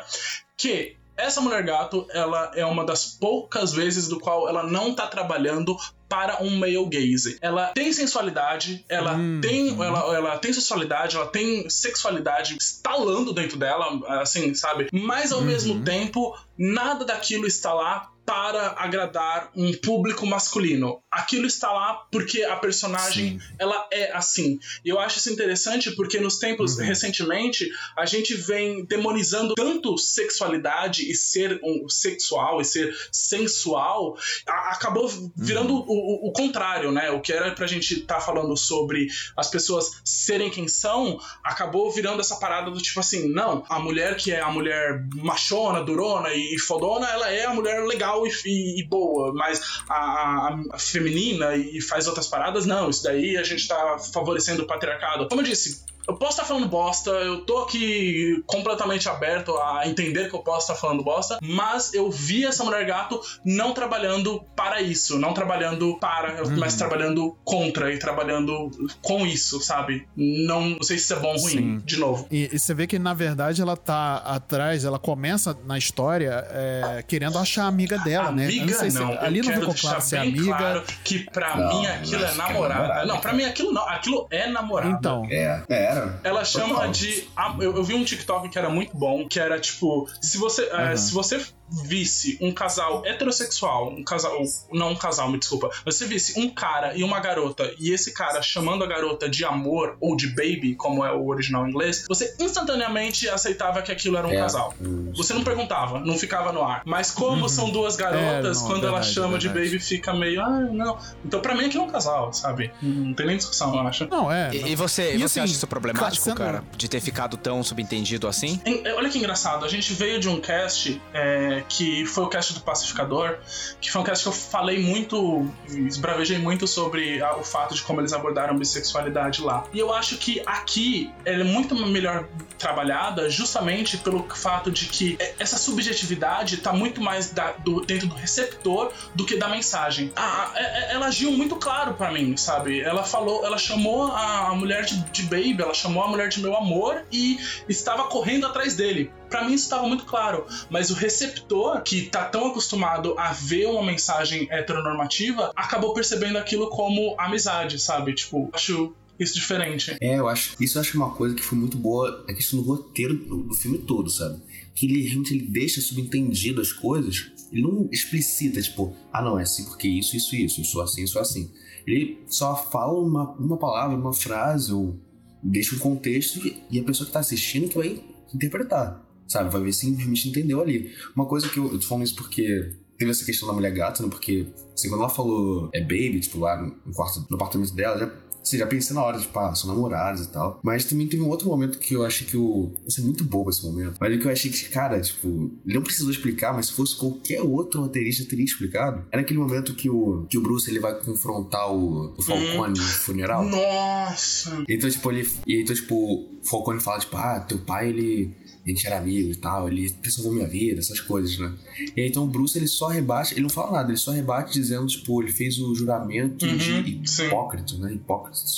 que essa mulher gato, ela é uma das poucas vezes do qual ela não tá trabalhando para um male gaze. Ela tem sensualidade, ela Hum. tem ela, ela tem sensualidade, ela tem sexualidade estalando dentro dela, assim, sabe? Mas ao Uhum. mesmo tempo, nada daquilo está lá para agradar um público masculino. Aquilo está lá porque a personagem ela é assim. E eu acho isso interessante porque nos tempos recentemente a gente vem demonizando tanto sexualidade e ser um sexual e ser sensual, a- acabou virando o, o- o contrário, né? O que era pra gente estar falando sobre as pessoas serem quem são, acabou virando essa parada do tipo assim, não, a mulher que é a mulher machona, durona e fodona, ela é a mulher legal e, e- e boa, mas a, a- a feminina e faz outras paradas, não, isso daí a gente tá favorecendo o patriarcado. Como eu disse, eu posso estar falando bosta, eu tô aqui completamente aberto a entender que eu posso estar falando bosta, mas eu vi essa mulher gato não trabalhando para isso, não trabalhando para, mas trabalhando contra e trabalhando com isso, sabe? Não, não sei se isso é bom ou ruim, Sim. de novo. E, e você vê que, na verdade, ela tá atrás, ela começa na história é, querendo achar a amiga dela, né? Eu Amiga, sei se- não. ali não ficou claro se é bem amiga. claro que pra Não, mim aquilo não, é que é namorada. namorada, Não, pra mim aquilo não. Aquilo é namorada. Então, É, é, era. Ela chama Total. de. Eu, eu vi um TikTok que era muito bom, que era tipo: se você, eh, Aham. se você visse um casal heterossexual, um casal. Não um casal, me desculpa. Você visse um cara e uma garota, e esse cara chamando a garota de amor ou de baby, como é o original em inglês, você instantaneamente aceitava que aquilo era um É. casal. Você não perguntava, não ficava no ar. Mas como são duas garotas, É, não, quando ela verdade, chama de verdade. baby, fica meio. Ah, não. Então pra mim aquilo é um casal, sabe? Não tem nem discussão, eu acho. não, é. E, e você, E você assim, acha isso problemático, sendo- cara? De ter ficado tão subentendido assim? Em- Olha que engraçado, a gente veio de um cast é, que foi o cast do Pacificador, que foi um cast que eu falei muito, esbravejei muito sobre a- o fato de como eles abordaram a bissexualidade lá. E eu acho que aqui ela é muito melhor trabalhada justamente pelo fato de que é- essa subjetividade tá muito mais da- do- dentro do receptor do que da mensagem. A- a- é- é- ela agiu muito claro pra mim, sabe? Ela falou, ela chamou a, a mulher de, de baby, ela chamou a mulher de meu amor e estava correndo atrás dele. Pra mim isso estava muito claro, mas o receptor que tá tão acostumado a ver uma mensagem heteronormativa acabou percebendo aquilo como amizade, sabe? Tipo, acho isso diferente. É, eu acho. Isso eu acho uma coisa que foi muito boa, a questão do roteiro do, do filme todo, sabe? Que ele realmente ele deixa subentendido as coisas, ele não explicita, tipo, ah não, é assim porque isso, isso, isso, eu sou assim, eu sou assim. Ele só fala uma, uma palavra, uma frase, ou deixa um contexto e- a pessoa que tá assistindo que vai interpretar, sabe? Vai ver se realmente entendeu ali. Uma coisa que eu, eu tô falando isso porque teve essa questão da mulher gata, né? Porque, assim, quando ela falou é baby, tipo, lá no, quarto, no apartamento dela, Assim, já pensei na hora, tipo, ah, são namorados e tal. Mas também teve um outro momento que eu achei que o. Isso é muito bobo esse momento. Mas é que eu achei que, cara, tipo, ele não precisou explicar, mas se fosse qualquer outro roteirista teria explicado. Era aquele momento que o, que o Bruce ele vai confrontar o, o Falcone no funeral. Nossa! Então, tipo, ele. E então, tipo, o Falcone fala, tipo, ah, teu pai, ele. A gente era amigo e tal, ele salvou minha vida, essas coisas, né? E aí, então o Bruce, ele só rebate, ele não fala nada, ele só rebate dizendo, tipo, ele fez o juramento Uhum, de sim. Hipócritas, né? Hipócritas,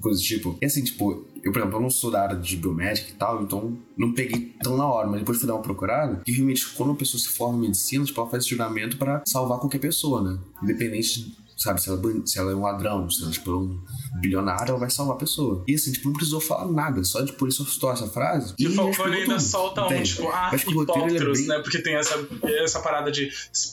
coisa do tipo. E assim, tipo, eu, por exemplo, eu não sou da área de biomédica e tal, então não peguei tão na hora, mas depois fui dar uma procurada, que realmente, quando uma pessoa se forma em medicina, tipo, ela faz esse juramento pra salvar qualquer pessoa, né? Independente de sabe? Se ela, se ela é um ladrão, se ela tipo, é um bilionário, ela vai salvar a pessoa. E assim, tipo, não precisou falar nada, só tipo, ele só citou essa frase. E o explicou ainda solta um, entende? tipo, ah, ele é bem- né? Porque tem essa, essa parada de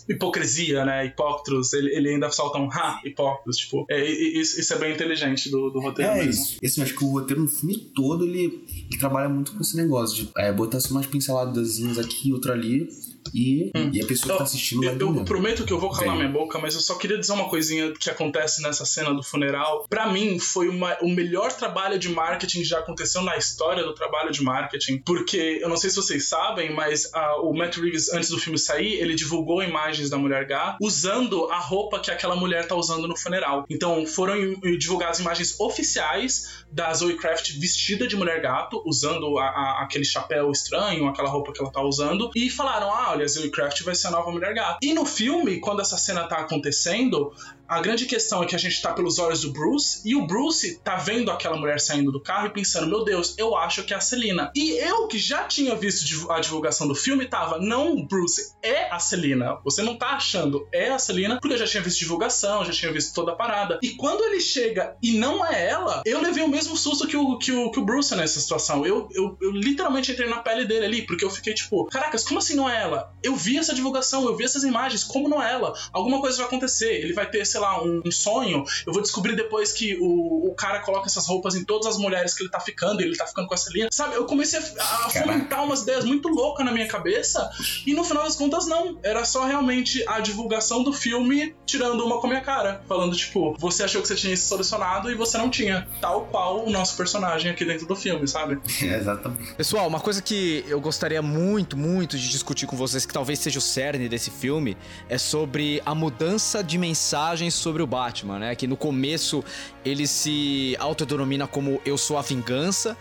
hipocrisia, né? Hipóctros, ele, ele ainda solta um, ah, hipóctros, tipo, é, e- e- isso, isso é bem inteligente do, do roteiro É mesmo. isso. E, assim, acho que o roteiro no filme todo ele, ele trabalha muito com esse negócio de é, botar assim, umas pinceladazinhas aqui, outra ali, e, e a pessoa que tá assistindo Eu, eu prometo que eu vou calar minha boca, mas eu só queria dizer uma coisinha que acontece nessa cena do funeral. Pra mim, foi uma- o melhor trabalho de marketing que já aconteceu na história do trabalho de marketing. Porque, eu não sei se vocês sabem, mas ah, o Matt Reeves, antes do filme sair, ele divulgou imagens da mulher Gá usando a roupa que aquela mulher tá usando no funeral. Então, foram divulgadas imagens oficiais da Zoe Kravitz vestida de mulher gato, usando a- a- aquele chapéu estranho, aquela roupa que ela tá usando, e falaram: ah, olha, a Zoe Kravitz vai ser a nova mulher gato. E no filme, quando essa cena tá acontecendo, A grande questão é que a gente tá pelos olhos do Bruce e o Bruce tá vendo aquela mulher saindo do carro e pensando: meu Deus, eu acho que é a Celina. E eu que já tinha visto a divulgação do filme tava: não, Bruce, é a Celina. Você não tá achando, é a Celina, porque eu já tinha visto divulgação, já tinha visto toda a parada. E quando ele chega e não é ela, eu levei o mesmo susto que o, que o, que o Bruce nessa situação. Eu, eu, eu literalmente entrei na pele dele ali, porque eu fiquei tipo: caracas, como assim não é ela? Eu vi essa divulgação, eu vi essas imagens, como não é ela? Alguma coisa vai acontecer. Ele vai ter, sei lá, um, um sonho. Eu vou descobrir depois que o, o cara coloca essas roupas em todas as mulheres que ele tá ficando, e ele tá ficando com essa linha. Sabe, eu comecei a, a fomentar umas ideias muito loucas na minha cabeça, e no final das contas, não. Era só realmente a divulgação do filme tirando uma com a minha cara. Falando, tipo, você achou que você tinha se solucionado e você não tinha. Tal qual o nosso personagem aqui dentro do filme, sabe? É, [laughs] exatamente. Pessoal, uma coisa que eu gostaria muito, muito de discutir com vocês, que talvez seja o cerne desse filme, é sobre a mudança de mensagens sobre o Batman, né? Que no começo ele se autodenomina como Eu Sou a Vingança.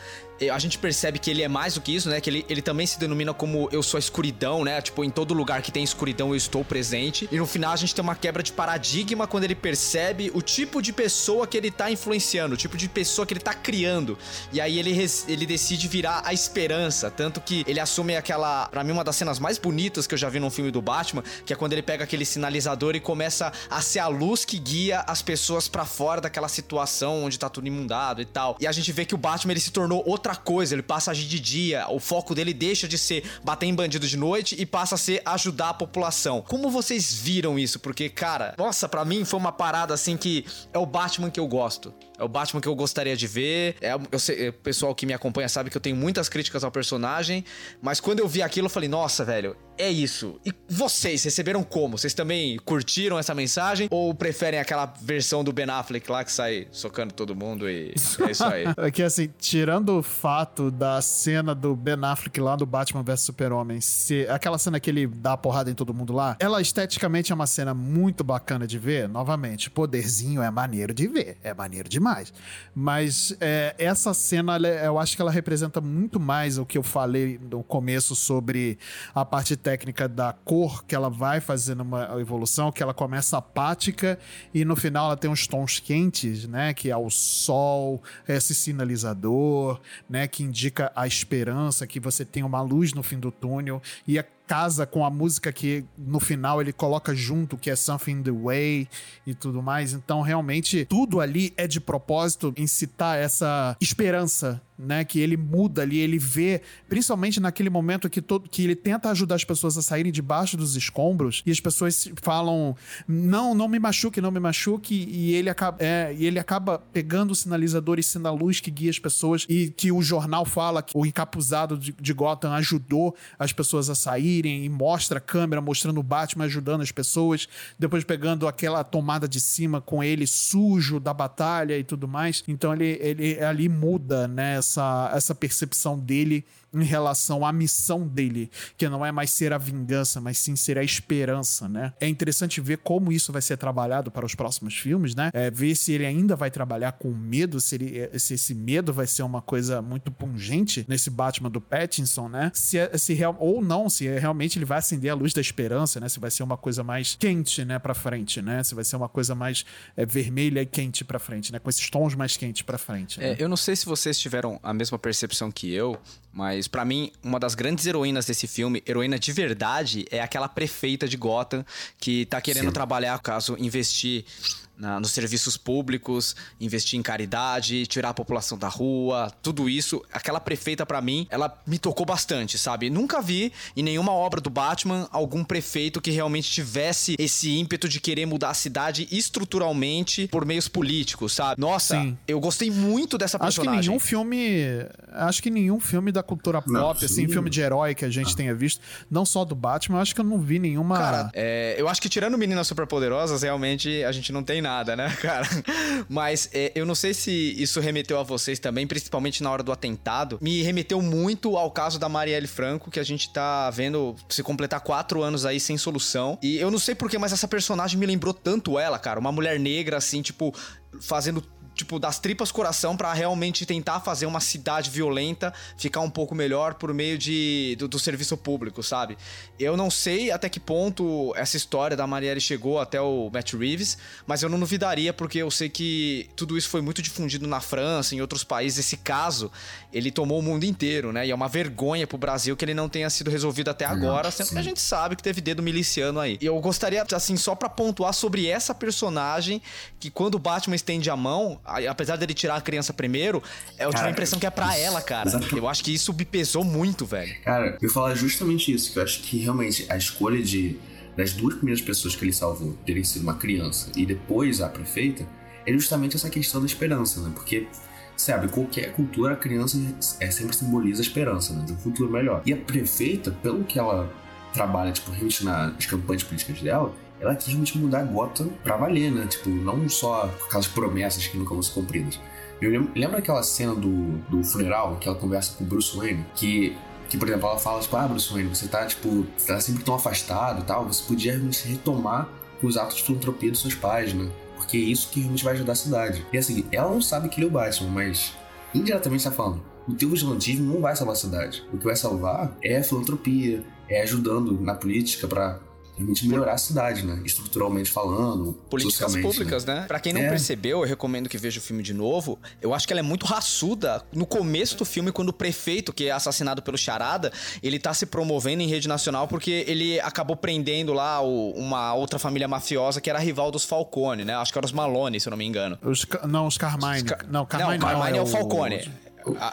A gente percebe que ele é mais do que isso, né? Que ele, ele também se denomina como eu sou a escuridão, né? Tipo, em todo lugar que tem escuridão eu estou presente. E no final a gente tem uma quebra de paradigma quando ele percebe o tipo de pessoa que ele tá influenciando, o tipo de pessoa que ele tá criando. E aí ele, ele decide virar a esperança. Tanto que ele assume aquela, pra mim, uma das cenas mais bonitas que eu já vi num filme do Batman, que é quando ele pega aquele sinalizador e começa a ser a luz que guia as pessoas para fora daquela situação onde tá tudo imundado e tal. E a gente vê que o Batman ele se tornou outra coisa, ele passa a agir de dia, o foco dele deixa de ser bater em bandido de noite e passa a ser ajudar a população. Como vocês viram isso? Porque, cara, nossa, para mim foi uma parada assim que é o Batman que eu gosto. É o Batman que eu gostaria de ver. É, eu sei, o pessoal que me acompanha sabe que eu tenho muitas críticas ao personagem, mas quando eu vi aquilo eu falei, nossa, velho, é isso. E vocês receberam como? Vocês também curtiram essa mensagem ou preferem aquela versão do Ben Affleck lá que sai socando todo mundo e é isso aí? [laughs] é que assim, tirando fato da cena do Ben Affleck lá do Batman vs Super-Homem, aquela cena que ele dá a porrada em todo mundo lá, ela esteticamente é uma cena muito bacana de ver. Novamente, poderzinho é maneiro de ver, é maneiro demais. Mas é, essa cena, eu acho que ela representa muito mais o que eu falei no começo sobre a parte técnica da cor, que ela vai fazendo uma evolução, que ela começa apática e no final ela tem uns tons quentes, né? Que é o sol, esse sinalizador, né? Que indica a esperança, que você tem uma luz no fim do túnel. E a casa com a música que no final ele coloca junto, que é Something the Way e tudo mais. Então, realmente, tudo ali é de propósito incitar essa esperança né, que ele muda ali, ele vê, principalmente naquele momento que todo que ele tenta ajudar as pessoas a saírem debaixo dos escombros e as pessoas falam: "Não, não me machuque, não me machuque", e ele acaba é, e ele acaba pegando o sinalizador e sendo a luz que guia as pessoas e que o jornal fala que o encapuzado de, de Gotham ajudou as pessoas a saírem e mostra a câmera mostrando o Batman ajudando as pessoas, depois pegando aquela tomada de cima com ele sujo da batalha e tudo mais. Então ele, ele ali muda, né, essa, essa percepção dele em relação à missão dele, que não é mais ser a vingança, mas sim ser a esperança, né? É interessante ver como isso vai ser trabalhado para os próximos filmes, né? É, ver se ele ainda vai trabalhar com medo, se, ele, se esse medo vai ser uma coisa muito pungente nesse Batman do Pattinson, né? Se, é, se real, ou não, se é, realmente ele vai acender a luz da esperança, né? Se vai ser uma coisa mais quente, né, para frente, né? Se vai ser uma coisa mais é, vermelha e quente para frente, né? Com esses tons mais quentes para frente. Né? É, eu não sei se vocês tiveram a mesma percepção que eu, mas para mim, uma das grandes heroínas desse filme, heroína de verdade, é aquela prefeita de Gotham que tá querendo Sim. trabalhar, caso investir na, nos serviços públicos, investir em caridade, tirar a população da rua, tudo isso. Aquela prefeita, para mim, ela me tocou bastante, sabe? Nunca vi em nenhuma obra do Batman algum prefeito que realmente tivesse esse ímpeto de querer mudar a cidade estruturalmente por meios políticos, sabe? Nossa, Sim. eu gostei muito dessa personagem. Acho que nenhum filme, acho que nenhum filme da cultura pop, não, assim, filme de herói que a gente ah. tenha visto, não só do Batman, acho que eu não vi nenhuma. Cara, é, eu acho que tirando Meninas Superpoderosas, realmente a gente não tem nada nada, né, [laughs] cara? Mas é, eu não sei se isso remeteu a vocês também, principalmente na hora do atentado. Me remeteu muito ao caso da Marielle Franco, que a gente tá vendo se completar quatro anos aí sem solução. E eu não sei porquê, mas essa personagem me lembrou tanto ela, cara. Uma mulher negra, assim, tipo, fazendo tipo, das tripas coração pra realmente tentar fazer uma cidade violenta ficar um pouco melhor por meio de, do, do serviço público, sabe? Eu não sei até que ponto essa história da Marielle chegou até o Matt Reeves, mas eu não duvidaria porque eu sei que tudo isso foi muito difundido na França, em outros países. Esse caso, ele tomou o mundo inteiro, né? E é uma vergonha pro Brasil que ele não tenha sido resolvido até agora, sendo que a gente sabe que teve dedo miliciano aí. E eu gostaria, assim, só pra pontuar sobre essa personagem, que quando o Batman estende a mão, apesar dele tirar a criança primeiro, eu tive a impressão que é pra ela, cara. exatamente. Eu acho que isso me pesou muito, velho. Cara, eu ia falar justamente isso, que eu acho que realmente a escolha de das duas primeiras pessoas que ele salvou terem sido uma criança e depois a prefeita é justamente essa questão da esperança, né? Porque, sabe, qualquer cultura, a criança é, sempre simboliza a esperança, né? De um futuro melhor. E a prefeita, pelo que ela trabalha, tipo, realmente nas campanhas políticas dela, ela quer realmente mudar Gotham pra valer, né? Tipo, não só aquelas promessas que nunca vão ser cumpridas. Eu lembro, lembra aquela cena do, do funeral, que ela conversa com o Bruce Wayne, que que, por exemplo, ela fala, tipo, ah, Bruce Wayne, você tá, tipo, tá sempre tão afastado e tal, você podia realmente retomar os atos de filantropia dos seus pais, né? Porque é isso que realmente vai ajudar a cidade. E assim, ela não sabe que ele é o Batman, mas indiretamente tá falando, o teu vigilantismo não vai salvar a cidade. O que vai salvar é a filantropia, é ajudando na política pra realmente melhorar a cidade, né? Estruturalmente falando, Políticas socialmente, públicas, né? Pra quem não É. percebeu, eu recomendo que veja o filme de novo. Eu acho que ela é muito raçuda. No começo do filme, quando o prefeito, que é assassinado pelo Charada, ele tá se promovendo em rede nacional porque ele acabou prendendo lá o- uma outra família mafiosa que era rival dos Falcone, né? Acho que era os Malone, se eu não me engano. Os, não, os Carmine. Ca- Não, Carmine não, Carmine é o o Falcone.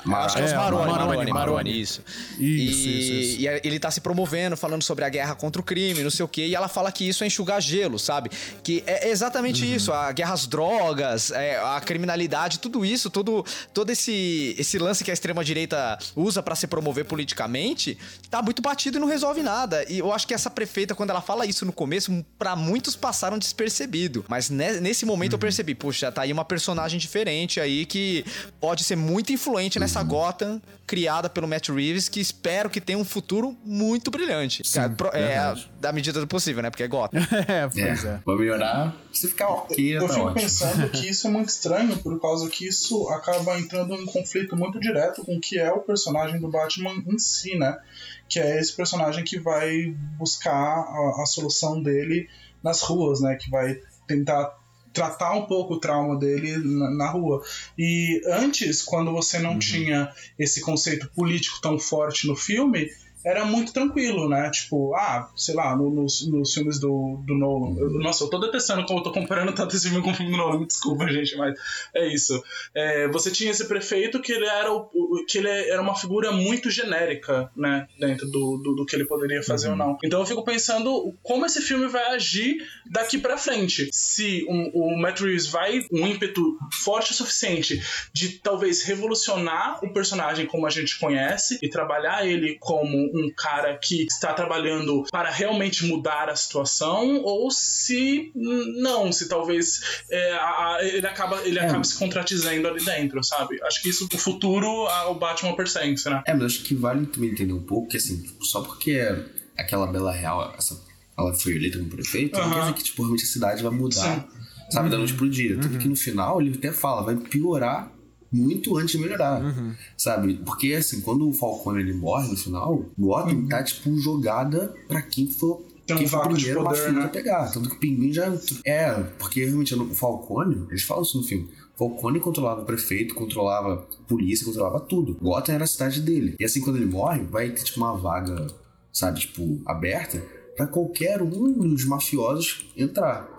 Mar- acho que é os é, Maroni, Maroni, Maroni, Maroni, Maroni. isso. Isso, e, isso, isso. e ele tá se promovendo, falando sobre a guerra contra o crime, não sei o quê, e ela fala que isso é enxugar gelo, sabe? Que é exatamente Uhum. isso, a guerra às drogas, é, a criminalidade, tudo isso, todo, todo esse, esse lance que a extrema-direita usa pra se promover politicamente, tá muito batido e não resolve nada. E eu acho que essa prefeita, quando ela fala isso no começo, pra muitos passaram despercebido. Mas ne- nesse momento Uhum. eu percebi, puxa, tá aí uma personagem diferente aí que pode ser muito influente nessa Uhum. Gotham criada pelo Matt Reeves, que espero que tenha um futuro muito brilhante. Cara, pro- é, da medida do possível, né? Porque é Gotham. [laughs] é, pois é. É, vai melhorar, se ficar ok, Eu tá fico ótimo. pensando [laughs] que isso é muito estranho, por causa que isso acaba entrando em conflito muito direto com o que é o personagem do Batman em si, né? Que é esse personagem que vai buscar a, a solução dele nas ruas, né? Que vai tentar tratar um pouco o trauma dele na, na rua. E antes, quando você não tinha esse conceito político tão forte no filme, era muito tranquilo, né? Tipo, ah, sei lá, no- nos, nos filmes do, do Nolan. Eu- nossa, eu tô detestando como eu tô comparando tanto esse filme com o filme do Nolan, [laughs] desculpa, gente, mas é isso. É, você tinha esse prefeito que ele era o, que ele era uma figura muito genérica, né? Dentro do, do, do que ele poderia fazer ou não. Então eu fico pensando como esse filme vai agir daqui pra frente. Se um- o Matt Reeves vai um ímpeto forte o suficiente de talvez revolucionar o personagem como a gente conhece e trabalhar ele como um cara que está trabalhando para realmente mudar a situação ou se não, se talvez é, a- a- ele acaba ele acaba se contradizendo ali dentro, sabe? Acho que isso no futuro a- o Batman persegue, né? É, mas acho que vale também entender um pouco que, assim, só porque aquela Bela Real, essa, ela foi eleita como prefeito, não Aham. quer dizer que, tipo, realmente a cidade vai mudar, Sim. sabe, da noite pro dia. Tanto que no final ele até fala, vai piorar muito antes de melhorar, sabe? Porque, assim, quando o Falcone ele morre no final, Gotham tá, tipo, jogada pra quem for Tem um o vácuo de primeiro poder, né? pegar. Tanto que o Pinguim já. É, porque realmente no Falcone, eles falam isso no filme. Falcone controlava o prefeito, controlava a polícia, controlava tudo. Gotham era a cidade dele. E assim, quando ele morre, vai ter tipo uma vaga, sabe, tipo, aberta pra qualquer um dos mafiosos entrar.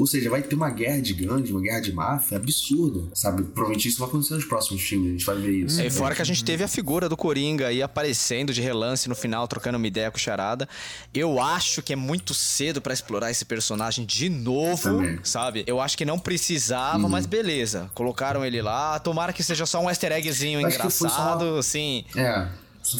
Ou seja, vai ter uma guerra de gangues, uma guerra de máfia absurda, sabe? Provavelmente isso vai acontecer nos próximos filmes, a gente vai ver isso. É, e fora que a gente teve a figura do Coringa aí aparecendo de relance no final, trocando uma ideia com o Charada. Eu acho que é muito cedo pra explorar esse personagem de novo, Também. sabe? Eu acho que não precisava, mas beleza. Colocaram ele lá. Tomara que seja só um easter eggzinho Acho engraçado, assim. É.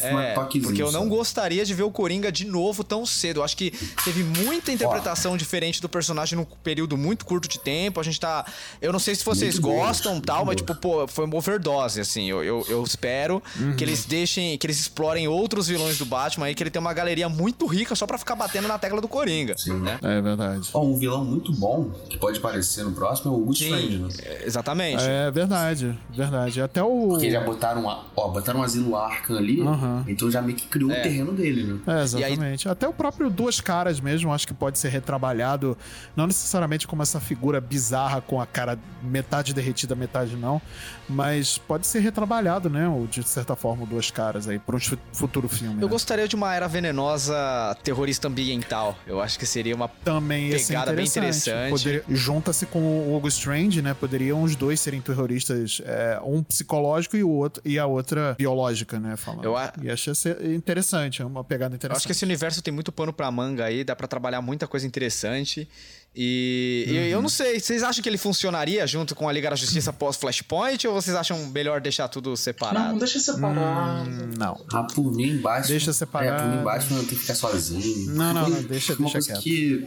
É, porque eu não só. gostaria de ver o Coringa de novo tão cedo. Eu acho que teve muita interpretação diferente do personagem num período muito curto de tempo. A gente tá. Eu não sei se vocês Muito gostam muito tal, mas, boa. tipo, pô, foi uma overdose, assim. Eu, eu, eu espero Uhum. que eles deixem, que eles explorem outros vilões do Batman aí, que ele tem uma galeria muito rica só pra ficar batendo na tecla do Coringa. Sim. Né? É verdade. Ó, um vilão muito bom que pode aparecer no próximo é o Good Strange, né? É, Exatamente. É verdade, verdade. Até o. Porque já botaram, a- ó, botaram um asilo Arkham ali, Aham. então já meio que criou É. o terreno dele, né? É, E aí- exatamente. Até o próprio Duas Caras mesmo, acho que pode ser retrabalhado, não necessariamente como essa figura bizarra com a cara metade derretida, metade não, mas pode ser retrabalhado, né, o- de certa forma, Duas Caras aí, para um fu- futuro filme. Eu né? gostaria de uma era venenosa terrorista ambiental. Eu acho que seria uma Também pegada bem interessante. interessante. Poder- Junta-se com o Hugo Strange, né? Poderiam os dois serem terroristas, é, um psicológico e, o outro, e a outra biológica, né? Falando. Eu E achei interessante, é uma pegada Eu interessante. acho que esse universo tem muito pano pra manga aí, dá pra trabalhar muita coisa interessante. E, e eu não sei, vocês acham que ele funcionaria junto com a Liga da Justiça pós Flashpoint ou vocês acham melhor deixar tudo Não, separado? deixa separado. Hum, Não. Ah, por mim embaixo. Deixa separado. É, por mim embaixo eu tenho que ficar sozinho. Não, não, não, deixa- uma deixa coisa que.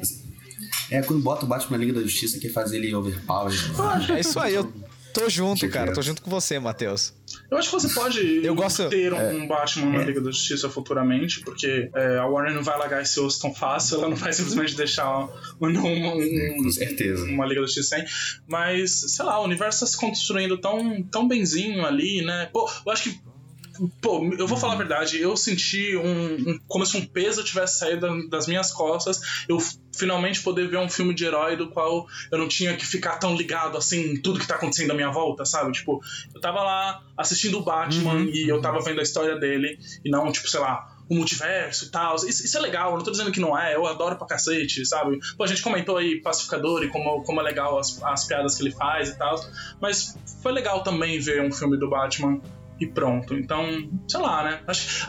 É, quando bota o Batman na Liga da Justiça, quer fazer ele overpower. É isso aí, eu tô junto, cara, tô junto com você, Matheus. Eu acho que você pode Eu gosto- ter um, É. um Batman na Liga da Justiça futuramente, porque é, a Warner não vai largar esse osso tão fácil, ela não vai simplesmente deixar um, um- um- Com certeza. uma Liga da Justiça sem. Mas, sei lá, o universo tá se construindo tão, tão benzinho ali, né? Pô, eu acho que. Pô, eu vou falar a verdade, eu senti um, um- como se um peso tivesse saído da- das minhas costas. Eu finalmente poder ver um filme de herói do qual eu não tinha que ficar tão ligado assim em tudo que tá acontecendo à minha volta, sabe? Tipo, eu tava lá assistindo o Batman e eu tava vendo a história dele e não, tipo, sei lá, o multiverso e tal. Isso, isso é legal, eu não tô dizendo que não é, eu adoro pra cacete, sabe? Pô, a gente comentou aí Pacificador e como, como é legal as, as piadas que ele faz e tal, mas foi legal também ver um filme do Batman e pronto. Então, sei lá, né? Acho,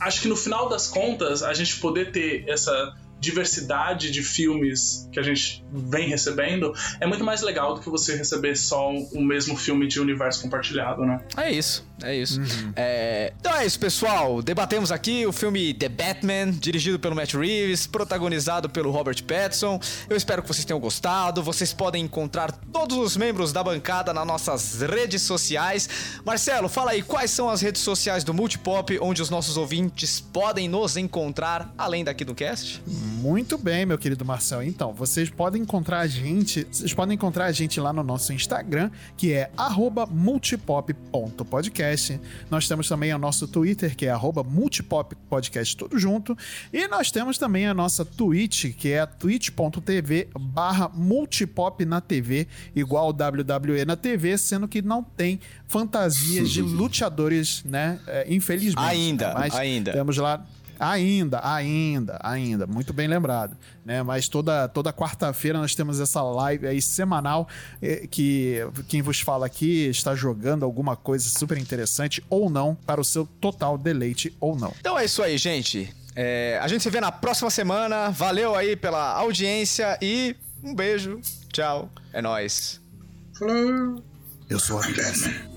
acho que no final das contas, a gente poder ter essa diversidade de filmes que a gente vem recebendo é muito mais legal do que você receber só o mesmo filme de universo compartilhado, né? É isso, é isso. É, Então é isso, pessoal. Debatemos aqui o filme The Batman, dirigido pelo Matt Reeves, protagonizado pelo Robert Pattinson. Eu espero que vocês tenham gostado. Vocês podem encontrar todos os membros da bancada nas nossas redes sociais. Marcelo, fala aí quais são as redes sociais do Multipop, onde os nossos ouvintes podem nos encontrar, além daqui do cast. Muito bem, meu querido Marcel. Então, vocês podem encontrar a gente, vocês podem encontrar a gente lá no nosso Instagram, que é arroba multipop.podcast. Nós temos também o nosso Twitter, que é arroba multipoppodcast, tudo junto. E nós temos também a nossa Twitch, que é twitch.tv barra multipop na TV, igual WWE na TV, sendo que não tem fantasias de [laughs] luteadores, né? É, infelizmente. Ainda, Mas ainda. Temos lá Ainda, ainda, ainda, muito bem lembrado, né? Mas toda, toda quarta-feira nós temos essa live aí semanal eh, que quem vos fala aqui está jogando alguma coisa super interessante ou não para o seu total deleite ou não. Então é isso aí, gente. É, a gente se vê na próxima semana. Valeu aí pela audiência e um beijo. Tchau. É nóis. Eu sou a Bessa.